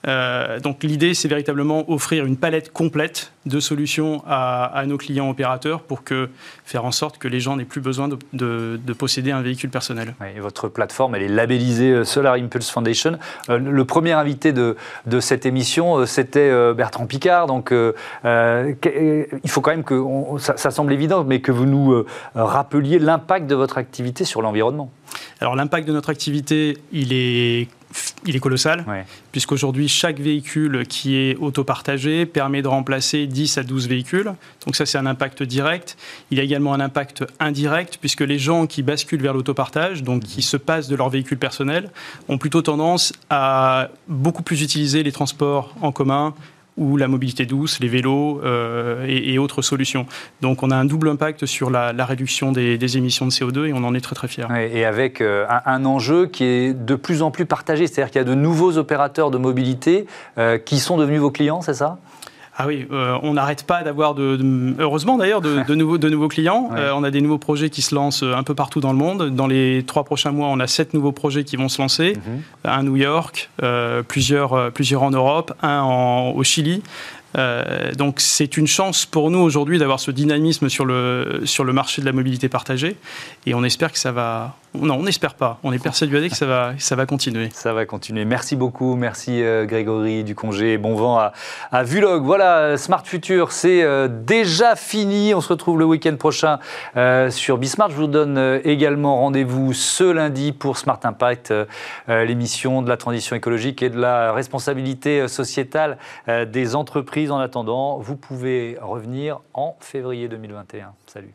Euh, donc l'idée, c'est véritablement offrir une palette complète de solutions à, nos clients opérateurs pour que, faire en sorte que les gens n'aient plus besoin de, posséder un véhicule personnel. et votre plateforme, elle est labellisée euh, Solar Impulse Foundation. Euh, le premier invité de, de cette émission, c'était Bertrand Picard. Donc il faut quand même que, ça, ça, semble évident, mais que vous nous rappeliez l'impact de votre activité sur l'environnement. Alors l'impact de notre activité, il est il est colossal, puisqu'aujourd'hui, chaque véhicule qui est autopartagé permet de remplacer 10 à 12 véhicules. Donc ça, c'est un impact direct. Il y a également un impact indirect, puisque les gens qui basculent vers l'autopartage, donc qui se passent de leur véhicule personnel, ont plutôt tendance à beaucoup plus utiliser les transports en commun, ou la mobilité douce, les vélos euh, et, autres solutions. Donc on a un double impact sur la, réduction des, émissions de CO2 et on en est très très fiers. et avec euh, un, enjeu qui est de plus en plus partagé, c'est-à-dire qu'il y a de nouveaux opérateurs de mobilité euh, qui sont devenus vos clients, c'est ça? Ah oui, euh, on n'arrête pas d'avoir, de, heureusement d'ailleurs, de, nouveaux, de nouveaux clients. <laughs> Euh, on a des nouveaux projets qui se lancent un peu partout dans le monde. Dans les trois prochains mois, on a sept nouveaux projets qui vont se lancer. Mhm. Un à New York, euh, plusieurs, plusieurs en Europe, un au Chili. donc c'est une chance pour nous aujourd'hui d'avoir ce dynamisme sur le, sur le marché de la mobilité partagée et on espère que ça va, non, on n'espère pas. On est persuadé que ça va, ça va continuer. Ça va continuer. Merci beaucoup. Merci euh, Grégory du congé. Bon vent à, Vulog. Voilà, Smart Future, c'est euh, déjà fini. On se retrouve le week-end prochain euh, sur Bismart. Je vous donne également rendez-vous ce lundi pour Smart Impact, l'émission de la transition écologique et de la responsabilité sociétale des entreprises. En attendant, vous pouvez revenir en février 2021. Salut.